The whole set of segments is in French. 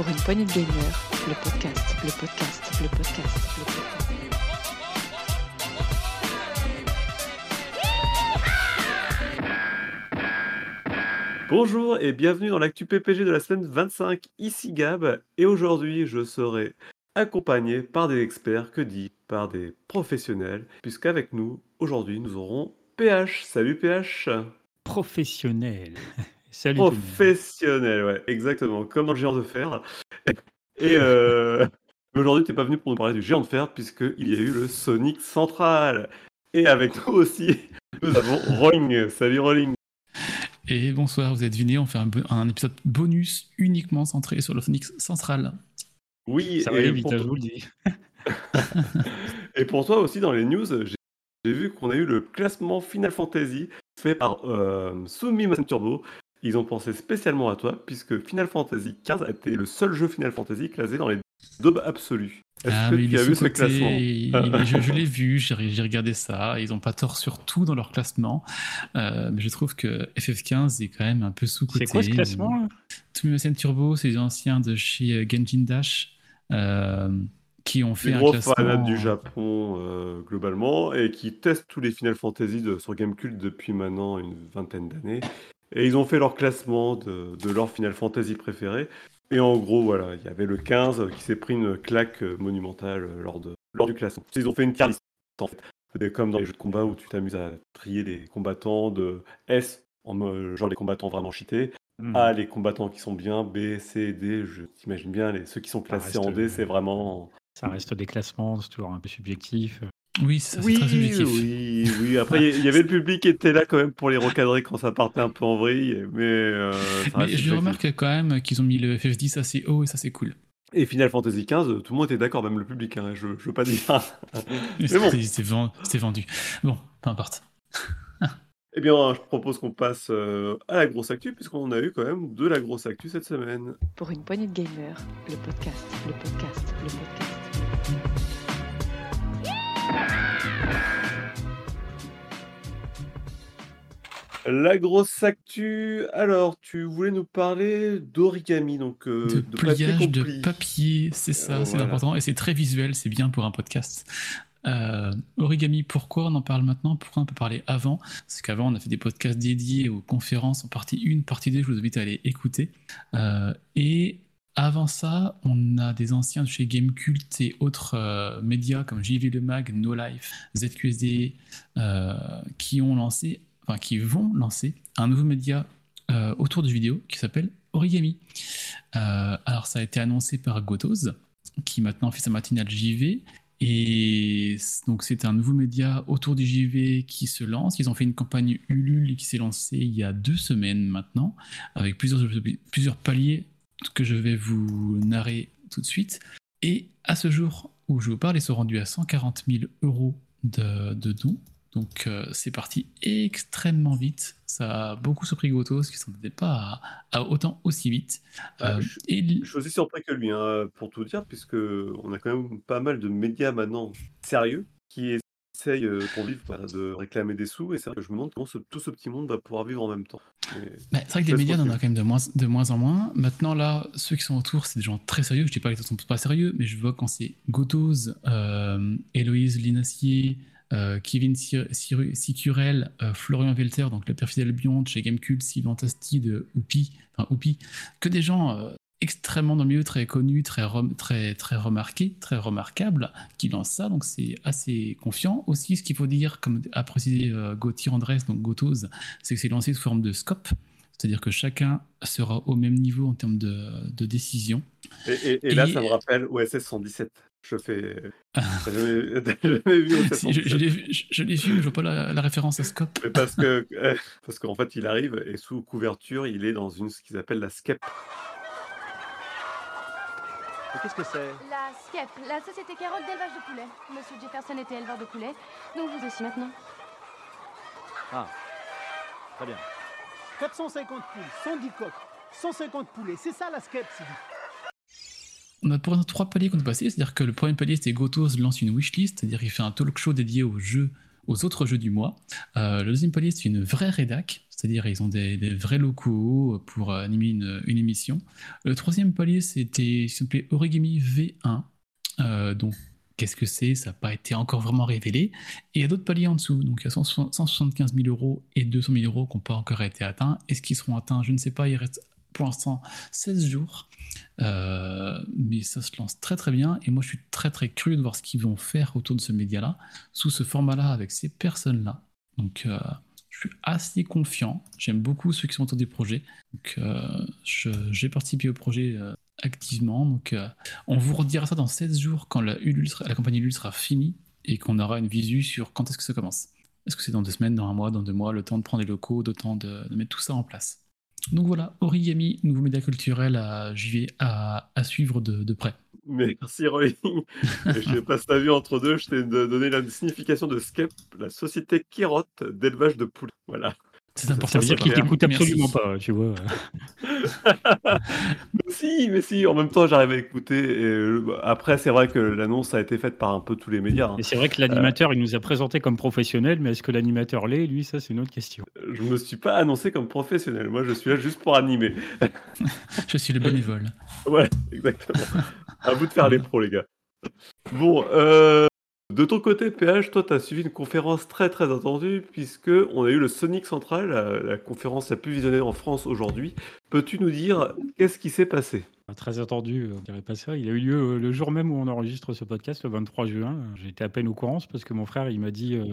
Pour une poignée de gamers, le podcast, le podcast, le podcast, le podcast. Bonjour et bienvenue dans l'actu PPG de la semaine 25, ici Gab, et aujourd'hui je serai accompagné par des experts, que dit, par des professionnels, puisqu'avec nous, aujourd'hui, nous aurons PH. Salut PH Professionnel. Salut. Professionnel, ouais, exactement, comme dans le géant de fer. Et euh, aujourd'hui, t'es pas venu pour nous parler du géant de fer, puisqu'il y a eu le Sonic Central. Et avec nous aussi, nous avons Rolling. Salut Rolling Et bonsoir, vous êtes venus, on fait un, épisode bonus uniquement centré sur le Phoenix Central. Oui, Ça va aller vite, pour je toi- vous le dis. Et pour toi aussi, dans les news, j'ai vu qu'on a eu le classement Final Fantasy fait par euh, Sumimasen Turbo. Ils ont pensé spécialement à toi, puisque Final Fantasy XV a été le seul jeu Final Fantasy classé dans les top absolus. Est-ce Ah, que tu as vu ce classement il- il- je, je l'ai vu, j'ai regardé ça. Ils n'ont pas tort sur tout dans leur classement. Euh, mais je trouve que FF15 est quand même un peu sous-coté. C'est quoi ce classement là? Sumimasen Turbo, c'est les anciens de chez euh, Genjin Dash euh, qui ont fait Les un gros classement. du Japon euh, globalement et qui testent tous les Final Fantasy de, sur Gamecult depuis maintenant une vingtaine d'années. Et ils ont fait leur classement de, de leur Final Fantasy préféré. Et en gros, voilà, il y avait le 15 qui s'est pris une claque monumentale lors, de, lors du classement. Ils ont fait une list en fait. C'est comme dans les jeux de combat où tu t'amuses à trier les combattants de S, en genre les combattants vraiment cheatés, Hmm. A, les combattants qui sont bien, B, C, D, je t'imagine bien, les, ceux qui sont classés reste, en D, euh, c'est vraiment... Ça reste des classements, c'est toujours un peu subjectif. Oui, ça, c'est Oui, très subjectif. oui, oui. Après, il y- avait le public qui était là quand même pour les recadrer quand ça partait un peu en vrille, mais... euh, Mais je remarque quand même qu'ils ont mis le FF10 assez haut et ça c'est cool. Et Final Fantasy XV, tout le monde était d'accord, même le public, hein, je, je veux pas dire. Mais bon. C'était c'était vendu. Bon, peu importe. Eh bien, je propose qu'on passe euh, à la grosse actu, puisqu'on a eu quand même de la grosse actu cette semaine. Pour une poignée de gamers, le podcast, le podcast, le podcast. La grosse actu, alors, tu voulais nous parler d'origami, donc euh, de, de papier pliage de papier, c'est ça, Euh, c'est voilà. important et c'est très visuel, c'est bien pour un podcast. Euh, origami, pourquoi on en parle maintenant? Pourquoi on peut parler avant? Parce qu'avant, on a fait des podcasts dédiés aux conférences en partie 1, partie 2, je vous invite à aller écouter. Euh, et avant ça, on a des anciens de chez Gamecult et autres euh, médias comme JV Le Mag, No Life, ZQSD, euh, qui ont lancé, enfin qui vont lancer un nouveau média euh, autour du vidéo qui s'appelle Origami. Alors ça a été annoncé par Gotos, qui maintenant fait sa matinale JV. Et donc c'est un nouveau média autour du JV qui se lance. Ils ont fait une campagne Ulule qui s'est lancée il y a deux semaines maintenant, avec plusieurs, plusieurs paliers que je vais vous narrer tout de suite. Et à ce jour où je vous parle, ils sont rendus à 140 000 euros de, de dons. Donc euh, c'est parti extrêmement vite. Ça a beaucoup surpris Gotos, qui ne s'en pas à, à autant aussi vite. Ah, Euh, je- et Je suis aussi surpris que lui, hein, pour tout dire, puisque on a quand même pas mal de médias maintenant sérieux qui essayent euh, pour vivre voilà, de réclamer des sous, et c'est vrai que je me demande comment ce- tout ce petit monde va pouvoir vivre en même temps. Mais- Bah, c'est vrai que les médias, on en a quand même de moins, de moins en moins. Maintenant, là, ceux qui sont autour, c'est des gens très sérieux. Je dis pas qu'ils sont pas sérieux, mais je vois quand c'est Gotos, euh, Héloïse Linassier, euh, Kevin Sicurel, euh, Florian Velter, donc le père fidèle chez Gamecult, Sylvain Tasti de Oupi, enfin Oupi, que des gens euh, extrêmement dans le milieu, très connus, très, très, très remarqués, très remarquables, qui lancent ça, donc c'est assez confiant. Aussi, ce qu'il faut dire, comme a précisé euh, Gauthier Andrés, donc Gotos, c'est que c'est lancé sous forme de scope, c'est-à-dire que chacun sera au même niveau en termes de, de décision. Et, et- et là, ça me rappelle OSS 117. Je fais. Je, 117 je l'ai vu, mais je vois pas la, la référence à scope. Mais parce que parce qu'en fait, il arrive et sous couverture, il est dans une ce qu'ils appellent la skep. Mais qu'est-ce que c'est? La SCEP, la Société Carotte d'élevage de poulets. Monsieur Jefferson était éleveur de poulets, donc vous aussi maintenant. Ah, très bien. 450 poules, 110 coques, 150 poulets, c'est ça la skep, Sylvie. On a pour l'instant trois paliers qu'on peut passer, c'est-à-dire que le premier palier, c'est Gotos lance une wishlist, c'est-à-dire qu'il fait un talk show dédié aux jeux, aux autres jeux du mois. Euh, le deuxième palier, c'est une vraie rédac, c'est-à-dire ils ont des, vrais locaux pour euh, animer une, émission. Le troisième palier, c'était s'il Origami V1. Euh, donc qu'est-ce que c'est? Ça n'a pas été encore vraiment révélé. Et il y a d'autres paliers en dessous. Donc il y a 160 175 000 euros et 200 000 euros qui n'ont pas encore été atteints. Est-ce qu'ils seront atteints? Je ne sais pas. Il reste pour l'instant 16 jours. Euh, mais ça se lance très très bien. Et moi je suis très très curieux de voir ce qu'ils vont faire autour de ce média-là, sous ce format-là, avec ces personnes-là. Donc euh, suis assez confiant. J'aime beaucoup ceux qui sont autour des projets. Donc euh, j'ai participé au projet euh, activement. Donc euh, on vous redira ça dans 16 jours quand la, Ulule sera- la campagne sera finie et qu'on aura une visu sur quand est-ce que ça commence. Est-ce que c'est dans deux semaines, dans un mois, dans deux mois, le temps de prendre les locaux, le temps de mettre tout ça en place. Donc voilà, Origami, nouveau média culturel à JV à, à suivre de, de près. Merci Roy. je sais pas si t'as vu entre deux, je t'ai donné la signification de SCEP, la société Kirot d'élevage de poules. Voilà. C'est important. Ça veut dire t'écoute absolument pas, tu vois. Mais si, mais si, en même temps j'arrive à écouter. Et euh, après, c'est vrai que l'annonce a été faite par un peu tous les médias. hein. Et c'est vrai que l'animateur, il nous a présenté comme professionnel, mais est-ce que l'animateur l'est Lui, ça, c'est une autre question. Je me suis pas annoncé comme professionnel. Moi, je suis là juste pour animer. Je suis le bénévole. Ouais, exactement. à vous de faire les pros, les gars. Bon, euh, de ton côté, PH, toi, tu as suivi une conférence très très attendue, puisque on a eu le Sonic Central, la, la conférence la plus visionnée en France aujourd'hui. Peux-tu nous dire qu'est-ce qui s'est passé? Très attendu, euh, on dirait pas ça. Il a eu lieu euh, le jour même où on enregistre ce podcast, le 23 juin. J'étais à peine au courant, parce que mon frère, il m'a dit, euh,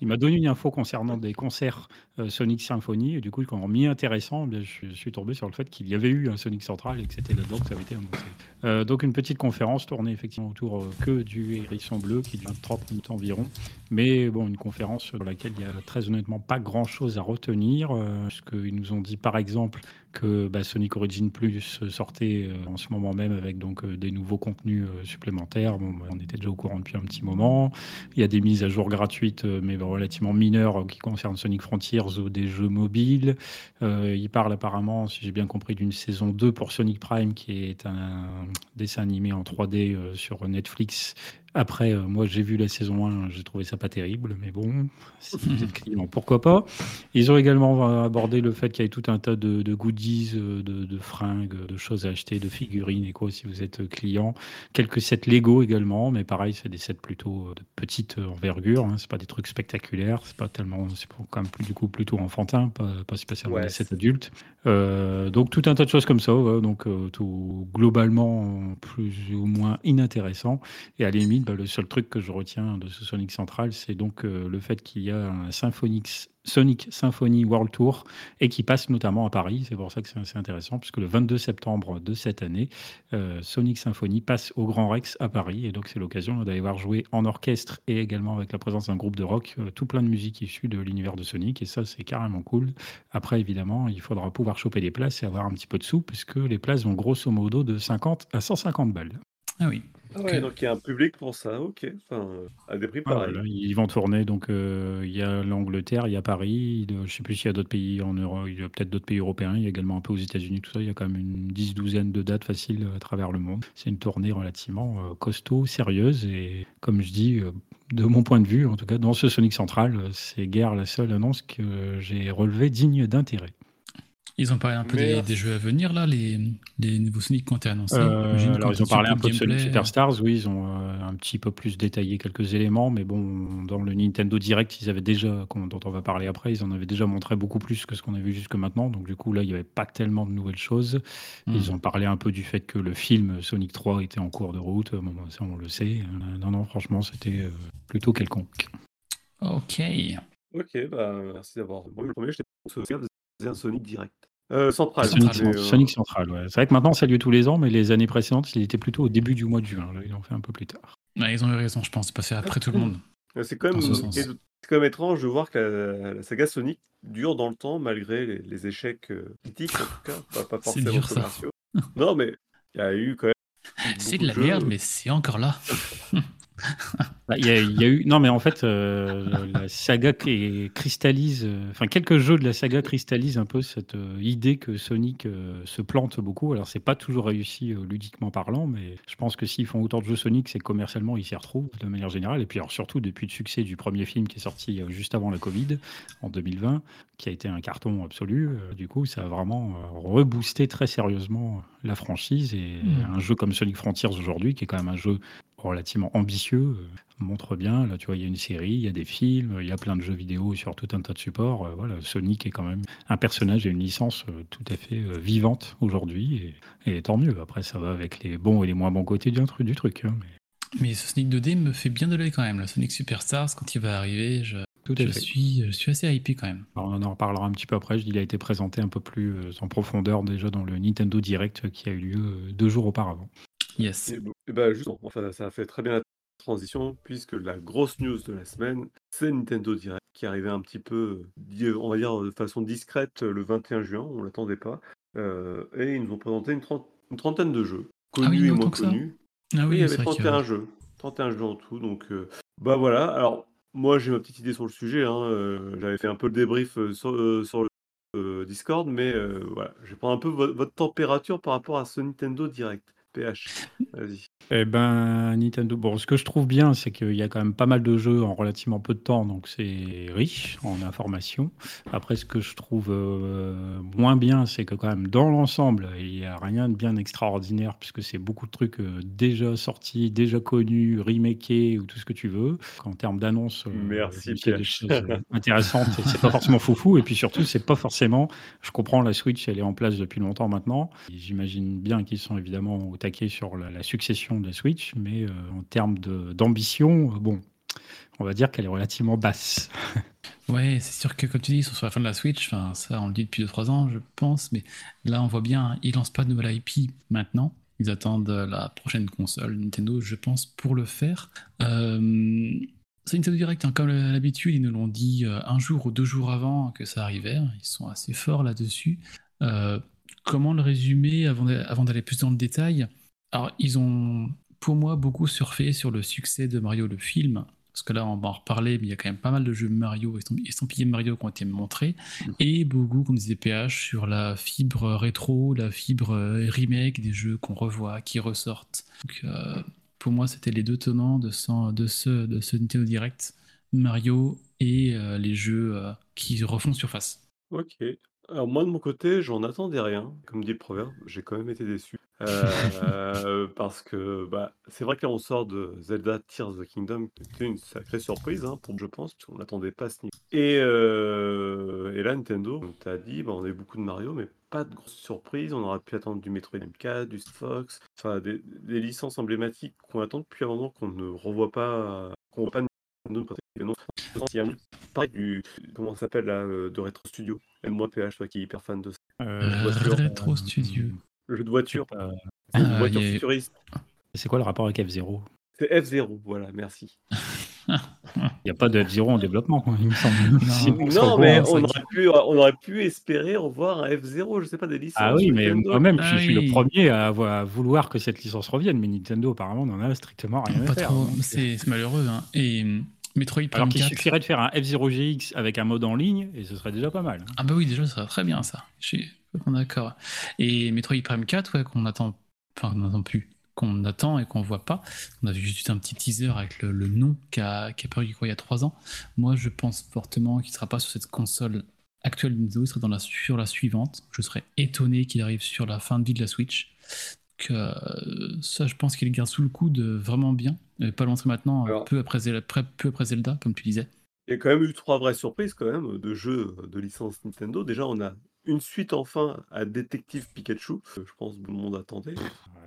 il m'a donné une info concernant des concerts euh, Sonic Symphony. Et du coup, quand m'y intéressant, bien, je, suis- je tombé sur le fait qu'il y avait eu un Sonic Central et que c'était là-dedans que ça avait été annoncé. Euh, donc une petite conférence tournée effectivement autour euh, que du hérisson bleu, qui dure 30 minutes environ. Mais bon, une conférence sur laquelle il y a très honnêtement pas grand-chose à retenir, euh, puisqu'ils nous ont dit par exemple que bah, Sonic Origin Plus sortait euh, en ce moment même avec donc euh, des nouveaux contenus euh, supplémentaires. Bah, on était déjà au courant depuis un petit moment. Il y a des mises à jour gratuites, mais relativement mineures, qui concernent Sonic Frontiers ou des jeux mobiles. Il parle apparemment, si j'ai bien compris, d'une saison 2 pour Sonic Prime, qui est un dessin animé en 3D euh, sur Netflix. Après, euh, moi j'ai vu la saison 1, j'ai trouvé ça pas terrible, mais bon, si vous êtes client, pourquoi pas? Ils ont également euh, abordé le fait qu'il y avait tout un tas de, de goodies, euh, de, de fringues, de choses à acheter, de figurines et quoi si vous êtes client. Quelques sets Lego également, mais pareil, c'est des sets plutôt de petite envergure. Hein, c'est pas des trucs spectaculaires, c'est pas tellement, c'est quand même plus du coup plutôt enfantin, pas, pas spécialement Ouais, des sets adultes. Euh, donc tout un tas de choses comme ça, ouais, donc euh, tout globalement plus ou moins inintéressant. Et à la limite, bah, le seul truc que je retiens de ce Sonic Central, c'est donc euh, le fait qu'il y a un Sonic Symphony World Tour et qui passe notamment à Paris. C'est pour ça que c'est assez intéressant, puisque le 22 septembre de cette année, euh, Sonic Symphony passe au Grand Rex à Paris. Et donc c'est l'occasion d'aller voir jouer en orchestre et également avec la présence d'un groupe de rock, euh, tout plein de musique issue de l'univers de Sonic. Et ça, c'est carrément cool. Après, évidemment, il faudra pouvoir choper des places et avoir un petit peu de sous, puisque les places vont grosso modo de 50 à 150 balles. Ah oui. Ah ouais, donc il y a un public pour ça, ok. Enfin, à des prix Ah, pareils. voilà, ils vont tourner, donc euh, il y a l'Angleterre, il y a Paris, je ne sais plus s'il y a d'autres pays en Europe, il y a peut-être d'autres pays européens, il y a également un peu aux États-Unis, tout ça, il y a quand même une dix, douzaine de dates faciles à travers le monde. C'est une tournée relativement euh, costaud, sérieuse, et comme je dis, euh, de mon point de vue, en tout cas, dans ce Sonic Central, c'est guère la seule annonce que j'ai relevée digne d'intérêt. Ils ont parlé un peu des, Merci. des jeux à venir, là, les, les nouveaux Sonic qui ont été annoncés. Euh, alors, ils ont parlé un peu de Sonic Superstars, oui, ils ont euh, un petit peu plus détaillé quelques éléments, mais bon, dans le Nintendo Direct, ils avaient déjà, dont on va parler après, ils en avaient déjà montré beaucoup plus que ce qu'on a vu jusque maintenant, donc du coup, là, il n'y avait pas tellement de nouvelles choses. Hmm. Ils ont parlé un peu du fait que le film Sonic 3 était en cours de route, bon, bah, ça, on le sait. Euh, Non, non, franchement, c'était euh, plutôt quelconque. Ok. Ok, bah merci d'avoir. Moi, le premier, j'étais faisait un Sonic direct. Euh, central. Sonic, euh, Sonic Central, ouais. C'est vrai que maintenant, ça a lieu tous les ans, mais les années précédentes, il était plutôt au début du mois de juin. Là, ils l'ont fait un peu plus tard. Ouais, ils ont eu raison, je pense. C'est passé après tout le monde. C'est quand, même- c'est quand étrange de voir que la, la saga Sonic dure dans le temps malgré les, les échecs euh, critiques, en tout cas, pas, pas C'est forcément dur, ça. Non, mais il y a eu quand même. C'est de la jeux. merde, mais c'est encore là. Bah, Il y, a- il y a eu non mais en fait euh, la saga qui cristallise euh, enfin quelques jeux de la saga cristallisent un peu cette euh, idée que Sonic se plante beaucoup. Alors c'est pas toujours réussi ludiquement parlant mais je pense que s'ils font autant de jeux Sonic c'est que commercialement ils s'y retrouvent de manière générale. Et puis alors surtout depuis le succès du premier film qui est sorti juste avant la Covid en 2020 qui a été un carton absolu du coup ça a vraiment reboosté très sérieusement la franchise. Et Mm. un jeu comme Sonic Frontiers aujourd'hui qui est quand même un jeu relativement ambitieux euh, montre bien. Là, tu vois, il y a une série, il y a des films, il y a plein de jeux vidéo sur tout un tas de supports. Euh, voilà, Sonic est quand même un personnage et une licence euh, tout à fait vivante aujourd'hui. Et, et tant mieux. Après, ça va avec les bons et les moins bons côtés du truc. Du truc hein, mais Mais ce Sonic 2D me fait bien de l'œil quand même. Le Sonic Superstars, quand il va arriver, je, tout suis, je suis assez hypé quand même. Alors, on en reparlera un petit peu après. Je dis, il a été présenté un peu plus en profondeur déjà dans le Nintendo Direct qui a eu lieu deux jours auparavant. Yes. Et, et bah, justement, enfin, ça a fait très bien la transition, puisque la grosse news de la semaine, c'est Nintendo Direct, qui arrivait un petit peu, on va dire, de façon discrète le 21 juin, on l'attendait pas. Euh, et ils nous ont présenté une, trente- une trentaine de jeux, Ah oui, connus et moins connus. Ah Oui, oui, il y avait vrai que- 31 jeux. 31 jeux en tout. Donc, euh, bah voilà. Alors, moi, j'ai ma petite idée sur le sujet. hein, euh, J'avais fait un peu le débrief euh, sur, sur le Discord, mais voilà. Je vais prendre un peu vo- votre température par rapport à ce Nintendo Direct. PH, vas-y. Eh ben, Nintendo. Bon, ce que je trouve bien, c'est qu'il y a quand même pas mal de jeux en relativement peu de temps, donc c'est riche en informations. Après, ce que je trouve euh, moins bien, c'est que quand même dans l'ensemble, il n'y a rien de bien extraordinaire, puisque c'est beaucoup de trucs euh, déjà sortis, déjà connus, remakés ou tout ce que tu veux. En termes d'annonces, euh, Merci, il y a des choses euh, intéressantes. C'est pas forcément foufou, et puis surtout, c'est pas forcément. Je comprends la Switch, elle est en place depuis longtemps maintenant. J'imagine bien qu'ils sont évidemment au taquet sur la, succession de Switch, mais euh, en termes d'ambition, euh, bon, on va dire qu'elle est relativement basse. Ouais, c'est sûr que comme tu dis, ils sont sur la fin de la Switch, enfin ça on le dit depuis 2-3 ans je pense, mais là on voit bien, ils lancent pas de nouvelle IP maintenant, ils attendent la prochaine console Nintendo je pense pour le faire. Euh, c'est Nintendo Direct, hein, comme l'habitude, ils nous l'ont dit un jour ou deux jours avant que ça arrivait, hein, ils sont assez forts là-dessus. Comment le résumer avant d'a- avant d'aller plus dans le détail? Alors ils ont pour moi beaucoup surfé sur le succès de Mario le film, parce que là, on va en reparler, mais il y a quand même pas mal de jeux Mario, estamp- estampillés Mario qui ont été montrés, et beaucoup, comme disait PH, sur la fibre rétro, la fibre euh, remake des jeux qu'on revoit, qui ressortent. Donc, euh, pour moi, c'était les deux tenants de ce, de ce, de ce Nintendo Direct, Mario et euh, les jeux euh, qui refont surface. Ok. Alors moi de mon côté, j'en attendais rien. Comme dit le proverbe, j'ai quand même été déçu. Euh, parce que bah, c'est vrai que là on sort de Zelda Tears of the Kingdom, qui était une sacrée surprise hein, pour je pense, parce qu'on l'attendait pas à ce niveau. Et, euh, et là Nintendo, on t'a dit, bah, on a eu beaucoup de Mario, mais pas de grosses surprises. On aurait pu attendre du Metroid M4, du Fox, enfin des, des licences emblématiques qu'on attend depuis un moment qu'on ne revoit pas, qu'on voit pas Nintendo pratiquer. Non, il y a un pareil du comment ça s'appelle là, euh, de Retro Studio. Même moi PH, toi qui est hyper fan de ça. Euh, voiture, Retro Studio. Le jeu de voiture, euh, Ah, voiture futuriste. c'est quoi le rapport avec F-Zero C'est F0, voilà, merci. Il n'y a pas de F-Zero en développement, quoi, il me semble. Non, bon, mais hein, on aurait, pu, on aurait pu espérer revoir un F0, je sais pas, des licences. Ah oui, mais moi-même, Ah je suis oui. le premier à, à vouloir que cette licence revienne, mais Nintendo, apparemment, n'en a strictement rien à Pas faire. trop, Donc, c'est c'est malheureux. Hein. Et Metroid Alors Prime qu'il 4. suffirait de faire un F-Zero GX avec un mode en ligne, et ce serait déjà pas mal. Ah bah oui, déjà, ça serait très bien ça. Je suis d'accord. Et Metroid Prime 4, ouais, qu'on attend, enfin qu'on n'attend plus, qu'on attend et qu'on voit pas. On a vu juste un petit teaser avec le, le nom qui a, qui a paru quoi, il y a 3 ans. Moi, je pense fortement qu'il sera pas sur cette console actuelle de Nintendo, il sera dans la, sur la suivante. Je serais étonné qu'il arrive sur la fin de vie de la Switch. Euh, ça, je pense qu'il garde sous le coude euh, vraiment bien. Pas l'entrer maintenant, Alors- peu, après Zelda, près- peu après Zelda, comme tu disais. Il y a quand même eu trois vraies surprises quand même de jeux de licence Nintendo. Déjà, on a une suite enfin à Détective Pikachu. que Je pense que tout le monde attendait.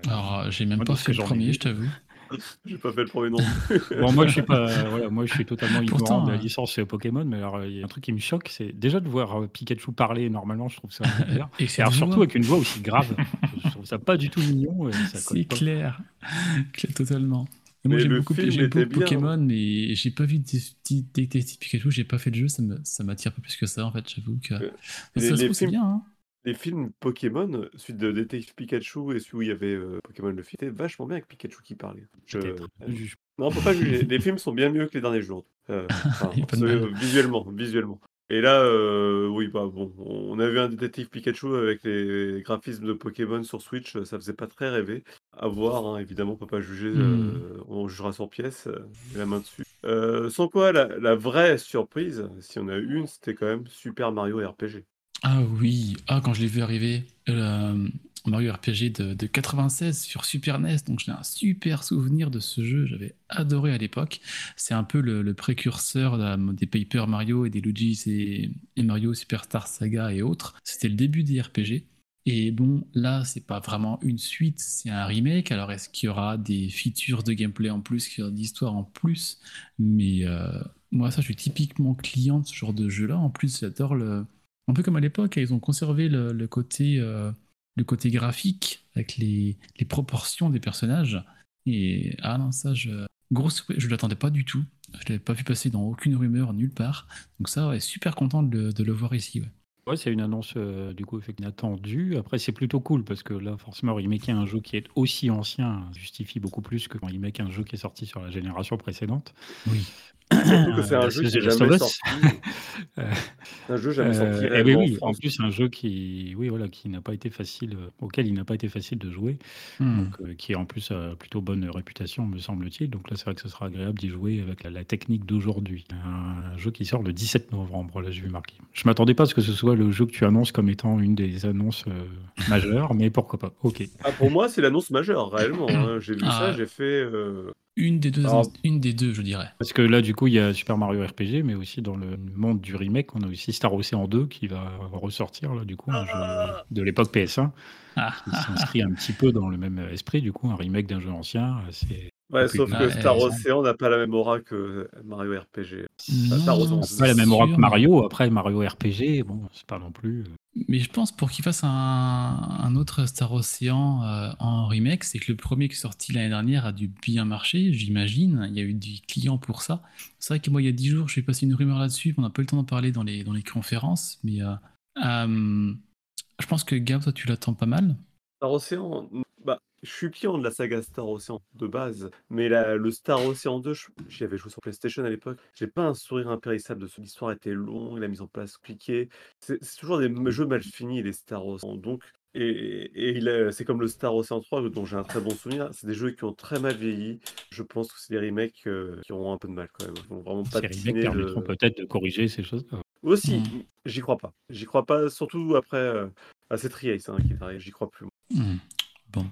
Alors, j'ai même Moi, pas fait le premier, je t'avoue. J'ai pas fait le premier nom. plus. Bon, moi, je suis pas, voilà, moi, je suis totalement ignorant Pourtant, de la euh, licence euh, Pokémon, mais alors, il y a un truc qui me choque, c'est déjà de voir euh, Pikachu parler normalement, je trouve ça bizarre. Et alors, surtout voix. avec une voix aussi grave. je trouve ça pas du tout mignon. C'est clair. Clair, totalement. Et moi j'ai beaucoup, beaucoup Pokémon, mais j'ai pas vu des petits Détective Pikachu, j'ai pas fait le jeu, ça me- ça m'attire pas plus que ça en fait, j'avoue que. Euh, ça se c'est films- bien, hein. les films Pokémon, suite de Détective Pikachu et celui où il y avait euh, Pokémon le film, c'était vachement bien avec Pikachu qui parlait. Je... Peut-être. Je juge Non, faut pas juger. Les films sont bien mieux que les derniers jours. Euh, enfin, visuellement, visuellement. Et là, euh, oui, bah bon, on a vu un détective Pikachu avec les graphismes de Pokémon sur Switch, ça faisait pas très rêver. À voir, hein, évidemment, on peut pas juger, Hmm. euh, on jugera sur pièce, euh, la main dessus. Euh, sans quoi, la, la vraie surprise, si on a eu une, c'était quand même Super Mario RPG. Ah oui, ah quand je l'ai vu arriver, euh, Mario RPG de, de 96 sur Super NES, donc j'ai un super souvenir de ce jeu, j'avais adoré à l'époque. C'est un peu le, précurseur des Paper Mario et des Luigi's et, et Mario Superstar Saga et autres. C'était le début des RPG. Et bon, là, c'est pas vraiment une suite, c'est un remake. Alors, est-ce qu'il y aura des features de gameplay en plus, qu'il y aura d'histoire en plus? Mais euh, moi, ça, je suis typiquement client de ce genre de jeu-là. En plus, j'adore le, un peu comme à l'époque, ils ont conservé le, le côté, euh, le côté graphique avec les, les proportions des personnages. Et ah non, ça, je, je ne l'attendais pas du tout. Je ne l'avais pas vu passer dans aucune rumeur, nulle part. Donc ça, ouais, super content de le, de le voir ici. ouais. Ouais, c'est une annonce euh, du coup effectivement attendue. Après, c'est plutôt cool parce que là, forcément, remaker un jeu qui est aussi ancien justifie beaucoup plus que quand remake un jeu qui est sorti sur la génération précédente. Oui. Surtout que c'est Euh, un jeu qui jamais sorti. Euh, un jeu jamais sorti eh oui, en plus un jeu qui, oui voilà, qui n'a pas été facile, euh, auquel il n'a pas été facile de jouer, Hmm. donc euh, qui est en plus a plutôt bonne réputation me semble-t-il. Donc là c'est vrai que ce sera agréable d'y jouer avec la, la technique d'aujourd'hui. Un jeu qui sort le 17 novembre, là j'ai vu marqué. Je m'attendais pas à ce que ce soit le jeu que tu annonces comme étant une des annonces euh, majeures, mais pourquoi pas. Ok. Ah, pour moi, c'est l'annonce majeure, réellement. hein. J'ai vu Ah. ça, j'ai fait. euh, Une des deux, Alors- une des deux, je dirais. Parce que là, du coup, il y a Super Mario RPG, mais aussi dans le monde du remake, on a aussi Star Ocean 2 qui va ressortir, là, du coup, un jeu de l'époque PS1, Ah, qui s'inscrit un petit peu dans le même esprit, du coup, un remake d'un jeu ancien. C'est Ouais, sauf Ah, que Star. Ocean n'a pas la même aura que Mario RPG. non, Star Ocean, c'est pas la même aura que Mario. Après, Mario RPG, bon, c'est pas non plus. euh, Mais je pense pour qu'il fasse un, un autre Star Ocean euh, en remake, c'est que le premier qui est sorti l'année dernière a dû bien marcher, j'imagine. Il y a eu des clients pour ça. C'est vrai que moi, il y a 10 jours, j'ai passé une rumeur là-dessus, on n'a pas eu le temps d'en parler dans les, dans les conférences, mais euh, euh, je pense que Gab, toi, tu l'attends pas mal. Star Ocean, je suis client de la saga Star Ocean de base, mais la- le Star Ocean 2, je- j'y avais joué sur PlayStation à l'époque. J'ai pas un sourire impérissable de ce. L'histoire était longue, la mise en place compliquée. C'est c'est toujours des jeux mal finis, les Star Ocean. Donc, et, est- c'est comme le Star Ocean 3, dont j'ai un très bon souvenir. C'est des jeux qui ont très mal vieilli. Je pense que c'est des remakes euh, qui auront un peu de mal quand même. Ils vont vraiment Ces patiner remakes de- permettront peut-être de corriger ces choses-là. Aussi, Mm. j'y crois pas. J'y crois pas, surtout après. euh, ah, c'est Triace hein, qui arrive, j'y crois plus. Hmm. Bon,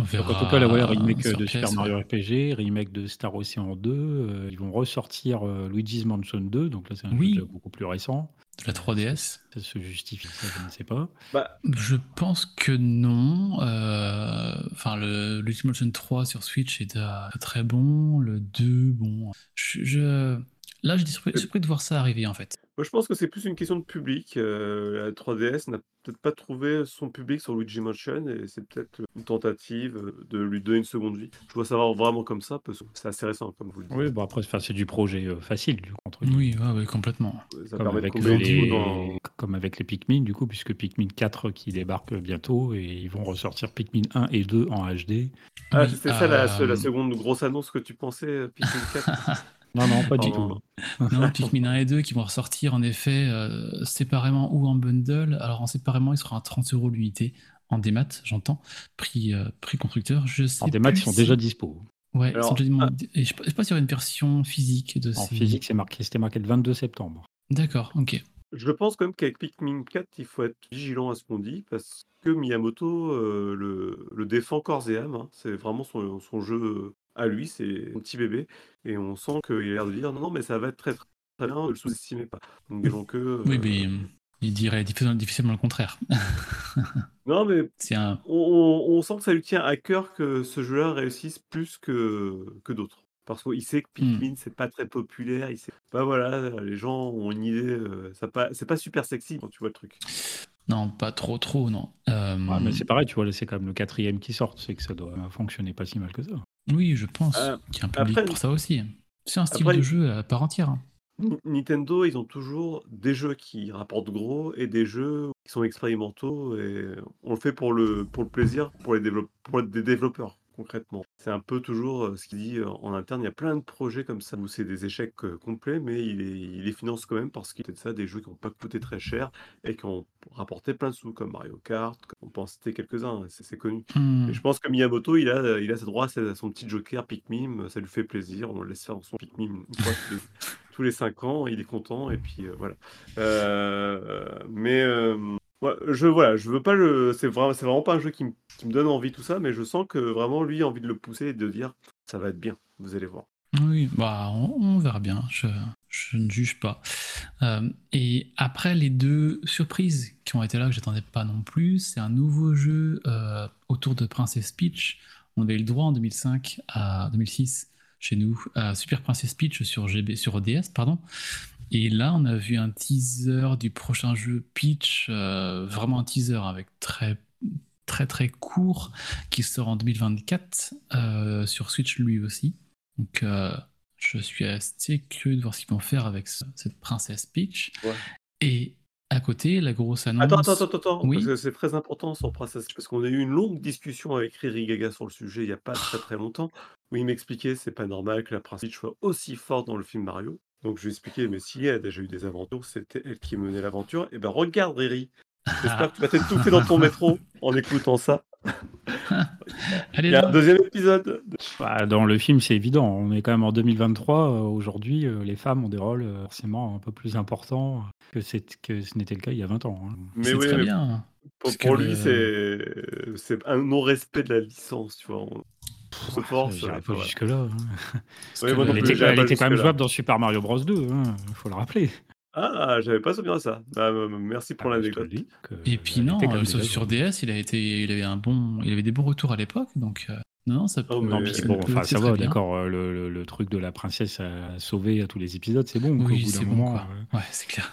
on Donc, verra. en tout cas, là, voilà, remake sur de Super Mario ouais. RPG, remake de Star Ocean 2. euh, ils vont ressortir euh, Luigi's Mansion 2, donc là, c'est un Oui. jeu beaucoup plus récent. De la 3DS. Ça se justifie, ça, je ne sais pas. Bah, Je pense que non. Euh, Enfin, le Luigi's Mansion 3 sur Switch est très bon. Le 2, bon. Je, je- Là, j'étais surpris, surpris de voir ça arriver, en fait. Moi, je pense que c'est plus une question de public. Euh, la 3DS n'a peut-être pas trouvé son public sur Luigi Mansion et c'est peut-être une tentative euh, de lui donner une seconde vie. Je dois savoir vraiment comme ça parce que c'est assez récent, comme vous le dites. Oui, bon, après, c'est du projet euh, facile, du coup, entre. Oui, ouais, ouais, complètement. Ça Comme avec, les... trou dans. comme avec les Pikmin, du coup, puisque Pikmin 4 qui débarque bientôt et ils vont ressortir Pikmin 1 et 2 en HD. Ah, Oui, c'était ça la, euh, la seconde grosse annonce que tu pensais, euh, Pikmin 4 Non, non, pas du tout. Non, Pikmin 1 et 2 qui vont ressortir en effet euh, séparément ou en bundle. Alors en séparément, ils seront à 30 euros l'unité en démat, j'entends. Prix, euh, prix constructeur. Je sais maths plus ils sont si- déjà dispo. Ouais, Alors, déjà et je ne sais pas s'il y aura une version physique de En ces. physique, c'est marqué, c'était marqué le 22 septembre. D'accord, ok. Je pense quand même qu'avec Pikmin 4, il faut être vigilant à ce qu'on dit parce que Miyamoto euh, le, le défend corps et âme. hein. C'est vraiment son, son jeu à lui, c'est un petit bébé. Et on sent qu'il a l'air de dire non, non, mais ça va être très très, très bien, ne le sous-estimez pas. Donc, disons que. euh, Oui, mais euh, il dirait difficilement, le contraire. Non, mais C'est un. on, sent que ça lui tient à cœur que ce jeu-là réussisse plus que, que d'autres. Parce qu'il sait que Pikmin, c'est pas très populaire. Il sait... Bah voilà, les gens ont une idée. euh, ça pas... C'est pas super sexy quand tu vois le truc. Non, pas trop, trop, non. Euh, Ouais, mais c'est pareil, tu vois, c'est quand même le quatrième qui sort. C'est que ça doit fonctionner pas si mal que ça. Oui, je pense Euh, qu'il y a un public après- pour ça aussi. C'est un style après- de jeu à part entière. Ni- Nintendo, ils ont toujours des jeux qui rapportent gros et des jeux qui sont expérimentaux et on le fait pour le, pour le plaisir, pour les développe- pour des développeurs, concrètement. C'est un peu toujours ce qu'il dit en interne. Il y a plein de projets comme ça où c'est des échecs complets, mais il les, il les finance quand même parce qu'il y a de ça des jeux qui n'ont pas coûté très cher et qui ont rapporté plein de sous, comme Mario Kart. On peut en citer quelques-uns, c'est connu. Et je pense que Miyamoto, il a, il a ses droits à son petit joker Pikmin, ça lui fait plaisir, on le laisse faire son Pikmin une fois tous les, tous les 5 ans, il est content, et puis euh, voilà. Euh, mais euh, ouais, je voilà, je veux pas le. C'est vraiment, c'est vraiment pas un jeu qui me, donne envie, tout ça, mais je sens que vraiment lui a envie de le pousser et de dire ça va être bien, vous allez voir. Oui, bah, on, verra bien. Je, ne juge pas. Euh, et après les deux surprises qui ont été là que j'attendais pas non plus, c'est un nouveau jeu euh, autour de Princess Peach. On avait eu le droit en 2005 à 2006 chez nous à Super Princess Peach sur GB sur DS pardon. Et là, on a vu un teaser du prochain jeu Peach, euh, vraiment un teaser avec très très très court qui sort en 2024 euh, sur Switch lui aussi. Donc, euh, je suis assez curieux de voir ce qu'ils vont faire avec ce- cette princesse Peach. Ouais. Et à côté, la grosse annonce. Attends, attends, attends, attends, Oui. parce que c'est très important sur Princess Peach, parce qu'on a eu une longue discussion avec Riri Gaga sur le sujet il n'y a pas très très longtemps, où il m'expliquait c'est pas normal que la Princess Peach soit aussi forte dans le film Mario. Donc je lui ai expliqué, mais si elle a déjà eu des aventures, c'était elle qui menait l'aventure. Et ben regarde Riri, j'espère que tu vas t'étouffer dans ton métro en écoutant ça. Il y a un deuxième épisode. Bah, dans le film, c'est évident. On est quand même en 2023. euh, Aujourd'hui, euh, les femmes ont des rôles euh, forcément un peu plus importants que, que ce n'était le cas il y a 20 ans. hein. Mais oui, très mais bien. pour, que pour lui, le- c'est c'est un non-respect de la licence, tu vois. On, on se force. J'irai euh, pas jusque-là. hein. Ouais, Elle était, j'irai elle pas était quand même jouable dans Super Mario Bros 2, il faut le rappeler. Ah, j'avais pas souvenir de ça. Bah, euh, merci pour Ah, l'anecdote. que Et puis non, euh, sur. DS, il a été, il avait un bon, il avait des bons retours à l'époque, donc euh, non, ça peut. Oh, Non, bon, enfin, ça va, d'accord. Le, le- le truc de la princesse à sauver à tous les épisodes, c'est bon. Oui, c'est bon, moment, quoi. euh, Ouais, c'est clair.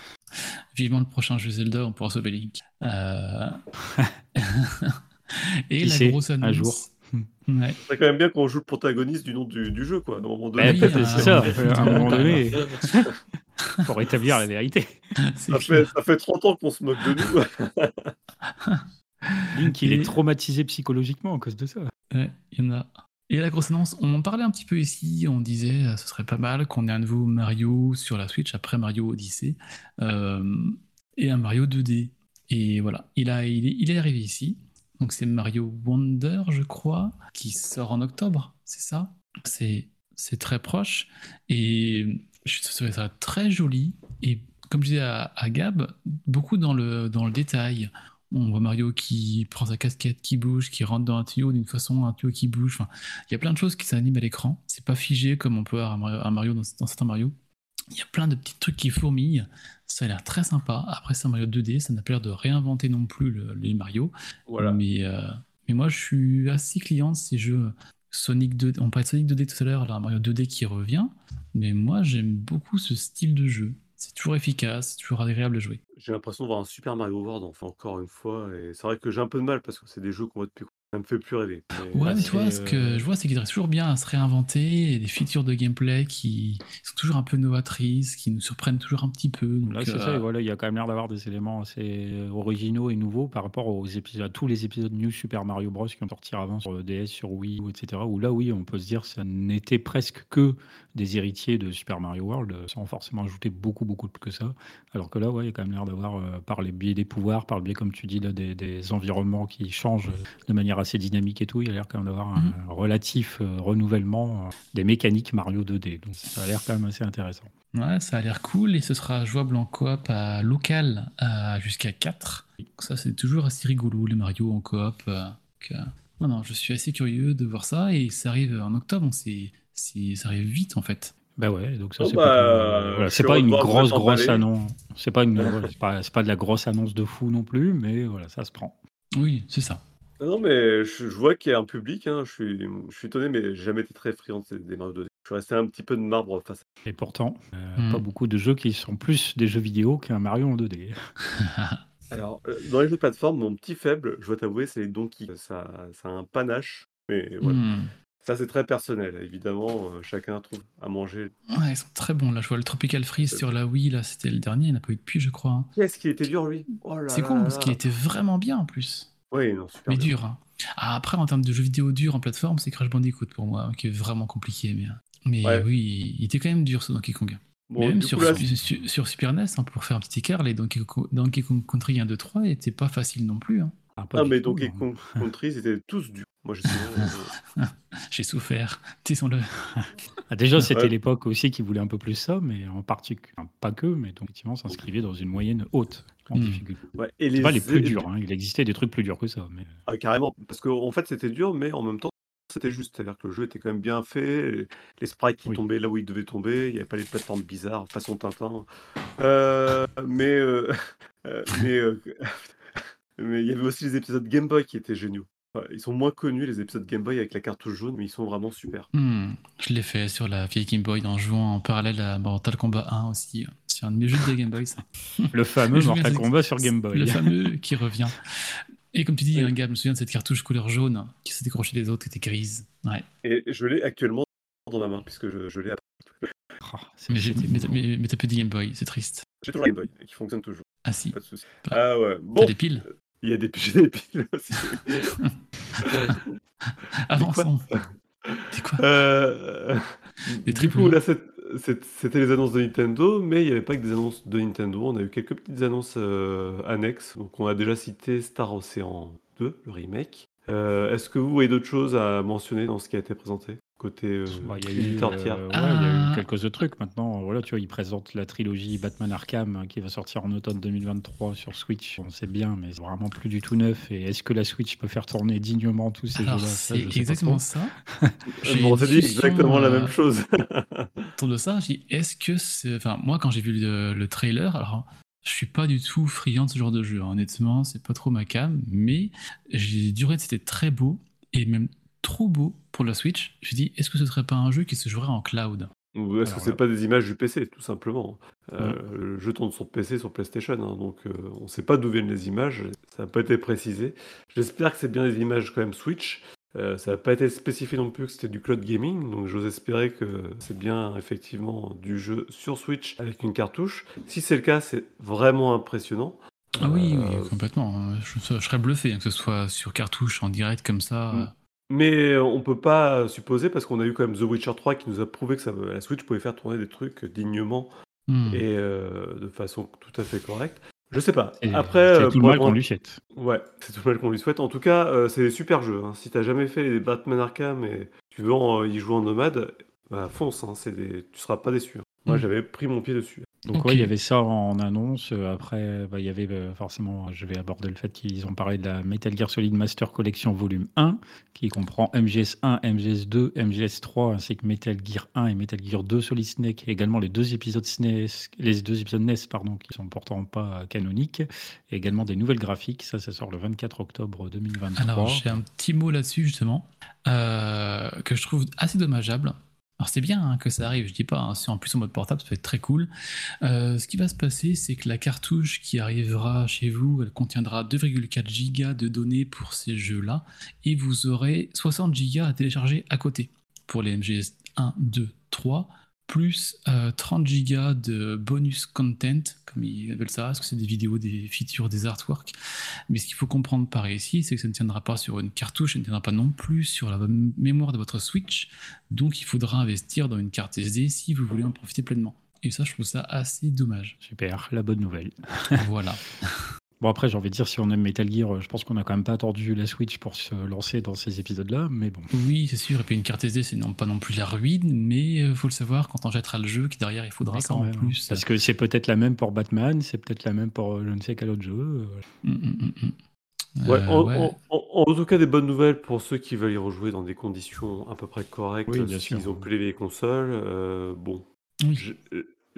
Vivement le prochain jeu Zelda, on pourra sauver Link. Euh... Et Qui la sait, grosse un annonce. jour. Ouais. C'est quand même bien qu'on joue le protagoniste du nom du, du jeu, quoi. À un moment bah, donné. Oui, c'est ça, à un moment donné, pour établir la vérité. Ça, fait, ça fait 30 ans qu'on se moque de nous. Link, il Et- est traumatisé psychologiquement à cause de ça. Ouais, il y en a. Et la grosse annonce, on en parlait un petit peu ici, on disait euh, ce serait pas mal qu'on ait un nouveau Mario sur la Switch après Mario Odyssey euh, et un Mario 2D. Et voilà, il, a, il, est, il est arrivé ici. Donc c'est Mario Wonder, je crois, qui sort en octobre, c'est ça? C'est c'est très proche et je trouve ça très joli. Et comme je disais à, Gab, beaucoup dans le, dans le détail. On voit Mario qui prend sa casquette, qui bouge, qui rentre dans un tuyau d'une façon, un tuyau qui bouge. Il y a plein de choses qui s'animent à l'écran. C'est pas figé comme on peut avoir un Mario, un Mario dans, dans certains Mario. Il y a plein de petits trucs qui fourmillent. Ça a l'air très sympa. Après, c'est un Mario 2D. Ça n'a pas l'air de réinventer non plus le- les Mario. Voilà. Mais, euh, mais moi, je suis assez client de ces jeux. Sonic 2D, on parlait de Sonic 2D tout à l'heure, là, un Mario 2D qui revient. Mais moi, j'aime beaucoup ce style de jeu. C'est toujours efficace, c'est toujours agréable à jouer. J'ai l'impression de voir un Super Mario World, enfin, encore une fois. Et c'est vrai que j'ai un peu de mal parce que c'est des jeux qu'on voit depuis. Ça me fait plus rêver. Mais- Ouais, mais tu vois, ce que euh, je vois, c'est qu'ils arrivent toujours bien à se réinventer, et des features de gameplay qui sont toujours un peu novatrices, qui nous surprennent toujours un petit peu. donc, Là, c'est euh, ça, et voilà, il y a quand même l'air d'avoir des éléments assez originaux et nouveaux par rapport aux épisodes, à tous les épisodes New Super Mario Bros. qui ont sorti avant sur DS, sur Wii, etc. Où là, oui, on peut se dire que ça n'était presque que des héritiers de Super Mario World, euh, sans forcément ajouter beaucoup, beaucoup plus que ça. Alors que là, ouais, il y a quand même l'air d'avoir, euh, par les biais des pouvoirs, par le biais, comme tu dis, là, des, des environnements qui changent de manière assez dynamique et tout, il a l'air quand même d'avoir un Mhm. relatif euh, renouvellement euh, des mécaniques Mario 2D. Donc ça a l'air quand même assez intéressant. Ouais, ça a l'air cool, et ce sera jouable en coop à local à jusqu'à 4. Donc ça, c'est toujours assez rigolo, les Mario en coop. euh, donc, euh, non, non, je suis assez curieux de voir ça, et ça arrive en octobre, c'est, c'est- ça arrive vite en fait. Bah ouais, donc ça Oh c'est bah, pas, euh, voilà, c'est pas heureux de une grosse grosse annonce. C'est pas une, voilà, c'est pas, c'est pas de la grosse annonce de fou non plus, mais voilà, ça se prend. Oui, c'est ça. Non, non, mais je, je vois qu'il y a un public. hein, Je suis, je suis étonné, mais j'ai jamais été très friand de ces- des Mario 2D. Je suis resté un petit peu de marbre face à Et pourtant, euh, Hmm. pas beaucoup de jeux qui sont plus des jeux vidéo qu'un Mario en 2D. Alors, euh, dans les jeux de plateforme, mon petit faible, je dois t'avouer, c'est les Donkey. Ça, ça a un panache, mais voilà. Hmm. Ça, c'est très personnel. Évidemment, euh, chacun trouve à manger. Ouais, ils sont très bons. Là, je vois le Tropical Freeze sur la Wii, là, c'était le dernier. Il n'a pas eu depuis, je crois. hein. Qu'est-ce qui était dur, lui? Oh là C'est là con, là parce qu'il était vraiment bien en plus. Oui, non, super. Mais bien. dur. hein. Ah, après, en termes de jeux vidéo durs en plateforme, c'est Crash Bandicoot pour moi, qui est vraiment compliqué. Mais, mais Ouais. oui, il était quand même dur ce Donkey Kong. Bon, mais même sur, coup, là, sur, sur Super NES, hein, pour faire un petit écart, les Donkey, Donkey Kong Country 1, 2, 3 n'étaient pas faciles non plus. hein. Ah, pas Ah, du mais tout, Donkey non. Kong Country, c'était tous durs. Moi, j'ai souvent- J'ai souffert, disons-le. Ah, déjà, c'était Ouais. l'époque aussi qui voulait un peu plus ça, mais en particulier, enfin, pas que, mais donc, effectivement, s'inscrivait dans une moyenne haute en Hmm. difficulté. Ouais, et C'est pas les plus durs, hein. il existait des trucs plus durs que ça. Mais... Ah, carrément. Parce qu'en fait, c'était dur, mais en même temps, c'était juste. C'est-à-dire que le jeu était quand même bien fait. Les, les sprites qui Oui. tombaient là où ils devaient tomber. Il n'y avait pas les plateformes bizarres, façon Tintin. Euh, mais euh, euh, mais euh, mais il y avait aussi les épisodes Game Boy qui étaient géniaux. Ils sont moins connus, les épisodes Game Boy avec la cartouche jaune, mais ils sont vraiment super. Hmm, je l'ai fait sur la vieille Game Boy en jouant en parallèle à Mortal Kombat 1 aussi. C'est un de mes jeux de Game Boy, ça. Le fameux Mortal Kombat sur Game Boy. Le fameux qui revient. Et comme tu dis, Oui. un gars, je me souviens de cette cartouche couleur jaune qui s'est décrochée des autres, qui était grise. Ouais. Et je l'ai actuellement dans ma main, puisque je, je l'ai. Ah, c'est- Mais t'as plus de Game Boy, c'est triste. J'ai toujours la Game Boy, qui fonctionne toujours. Ah si, Pas de souci. T'as- Ah ouais. t'as Bon, des piles? Il y a des, j'ai des piles aussi. Avançons. C'est quoi Euh, Des du triple coup, A. là, c'était les annonces de Nintendo, mais il n'y avait pas que des annonces de Nintendo. On a eu quelques petites annonces euh, annexes. Donc, on a déjà cité Star Ocean 2, le remake. Euh, Est-ce que vous voyez d'autres choses à mentionner dans ce qui a été présenté? Côté euh, Bah, Il y a eu, euh, ouais, il y a Ah. eu quelques autres trucs. Maintenant, voilà, tu vois, ils présentent la trilogie Batman Arkham hein, qui va sortir en automne 2023 sur Switch. On sait bien, mais c'est vraiment plus du tout neuf. Et est-ce que la Switch peut faire tourner dignement tous ces jeux-là Ça, c'est je exactement ça. Euh, J'ai une s'est dit exactement la euh, même chose. autour de ça, j'ai dit, est-ce que c'est... Enfin, moi, quand j'ai vu le, le trailer, alors, je suis pas du tout friand de ce genre de jeu. hein. Honnêtement, c'est pas trop ma cam, mais j'ai duré que c'était très beau, et même trop beau pour la Switch. Je me dis, est-ce que ce serait pas un jeu qui se jouerait en cloud? Ou est-ce que c'est là- pas des images du PC, tout simplement? Euh, Le jeu tourne sur PC, sur PlayStation, hein, donc euh, on ne sait pas d'où viennent les images, ça n'a pas été précisé. J'espère que c'est bien des images quand même Switch. Euh, ça n'a pas été spécifié non plus que c'était du cloud gaming, donc j'ose espérer que c'est bien effectivement du jeu sur Switch avec une cartouche. Si c'est le cas, c'est vraiment impressionnant. Ah oui, Euh, oui, complètement. Je, je serais bluffé hein, que ce soit sur cartouche, en direct, comme ça. Mm. Mais on peut pas supposer, parce qu'on a eu quand même The Witcher 3 qui nous a prouvé que ça, la Switch pouvait faire tourner des trucs dignement Hmm. et euh, de façon tout à fait correcte. Je sais pas. Et Après, c'est euh, tout le mal qu'on lui souhaite. Ouais, c'est tout le mal qu'on lui souhaite. En tout cas, euh, c'est des super jeux. hein. Si t'as jamais fait les Batman Arkham et tu veux en- y jouer en nomade, bah fonce. Hein. C'est des... Tu seras pas déçu. hein. Moi, Mm. j'avais pris mon pied dessus. Donc Ok. ouais, il y avait ça en annonce. Euh, Après, bah, il y avait euh, forcément, je vais aborder le fait qu'ils ont parlé de la Metal Gear Solid Master Collection Volume 1, qui comprend MGS1, MGS2, MGS3, ainsi que Metal Gear 1 et Metal Gear 2 Solid Snake, et également les deux épisodes SNES, les deux épisodes NES, pardon, qui sont pourtant pas canoniques, et également des nouvelles graphiques. Ça, ça sort le 24 octobre 2023. Alors, j'ai un petit mot là-dessus, justement, euh, que je trouve assez dommageable. Alors, c'est bien hein, que ça arrive, je dis pas, hein, en plus en mode portable, ça peut être très cool. Euh, ce qui va se passer, c'est que la cartouche qui arrivera chez vous, elle contiendra 2,4 gigas de données pour ces jeux-là, et vous aurez 60 gigas à télécharger à côté pour les MGS 1, 2, 3, plus euh, 30 gigas de bonus content, comme ils appellent ça, parce que c'est des vidéos, des features, des artworks. Mais ce qu'il faut comprendre par ici, c'est que ça ne tiendra pas sur une cartouche, ça ne tiendra pas non plus sur la mémoire de votre Switch. Donc il faudra investir dans une carte SD si vous voulez en profiter pleinement. Et ça, je trouve ça assez dommage. Super, la bonne nouvelle. voilà. Bon, après, j'ai envie de dire, si on aime Metal Gear, euh, je pense qu'on n'a quand même pas attendu la Switch pour se lancer dans ces épisodes-là, mais bon. Oui, c'est sûr. Et puis une carte SD, c'est non pas non plus la ruine, mais il faut le savoir quand on jettera le jeu, que derrière il faudra Mais ça quand en même, plus. Parce que c'est peut-être la même pour Batman, c'est peut-être la même pour euh, je ne sais quel autre jeu. euh, Mm, mm, mm, mm. Ouais, Euh, en, ouais. en- en- en tout cas, des bonnes nouvelles pour ceux qui veulent y rejouer dans des conditions à peu près correctes. Oui, bien s'ils sûr. ont plus les consoles. Euh, bon, Oui.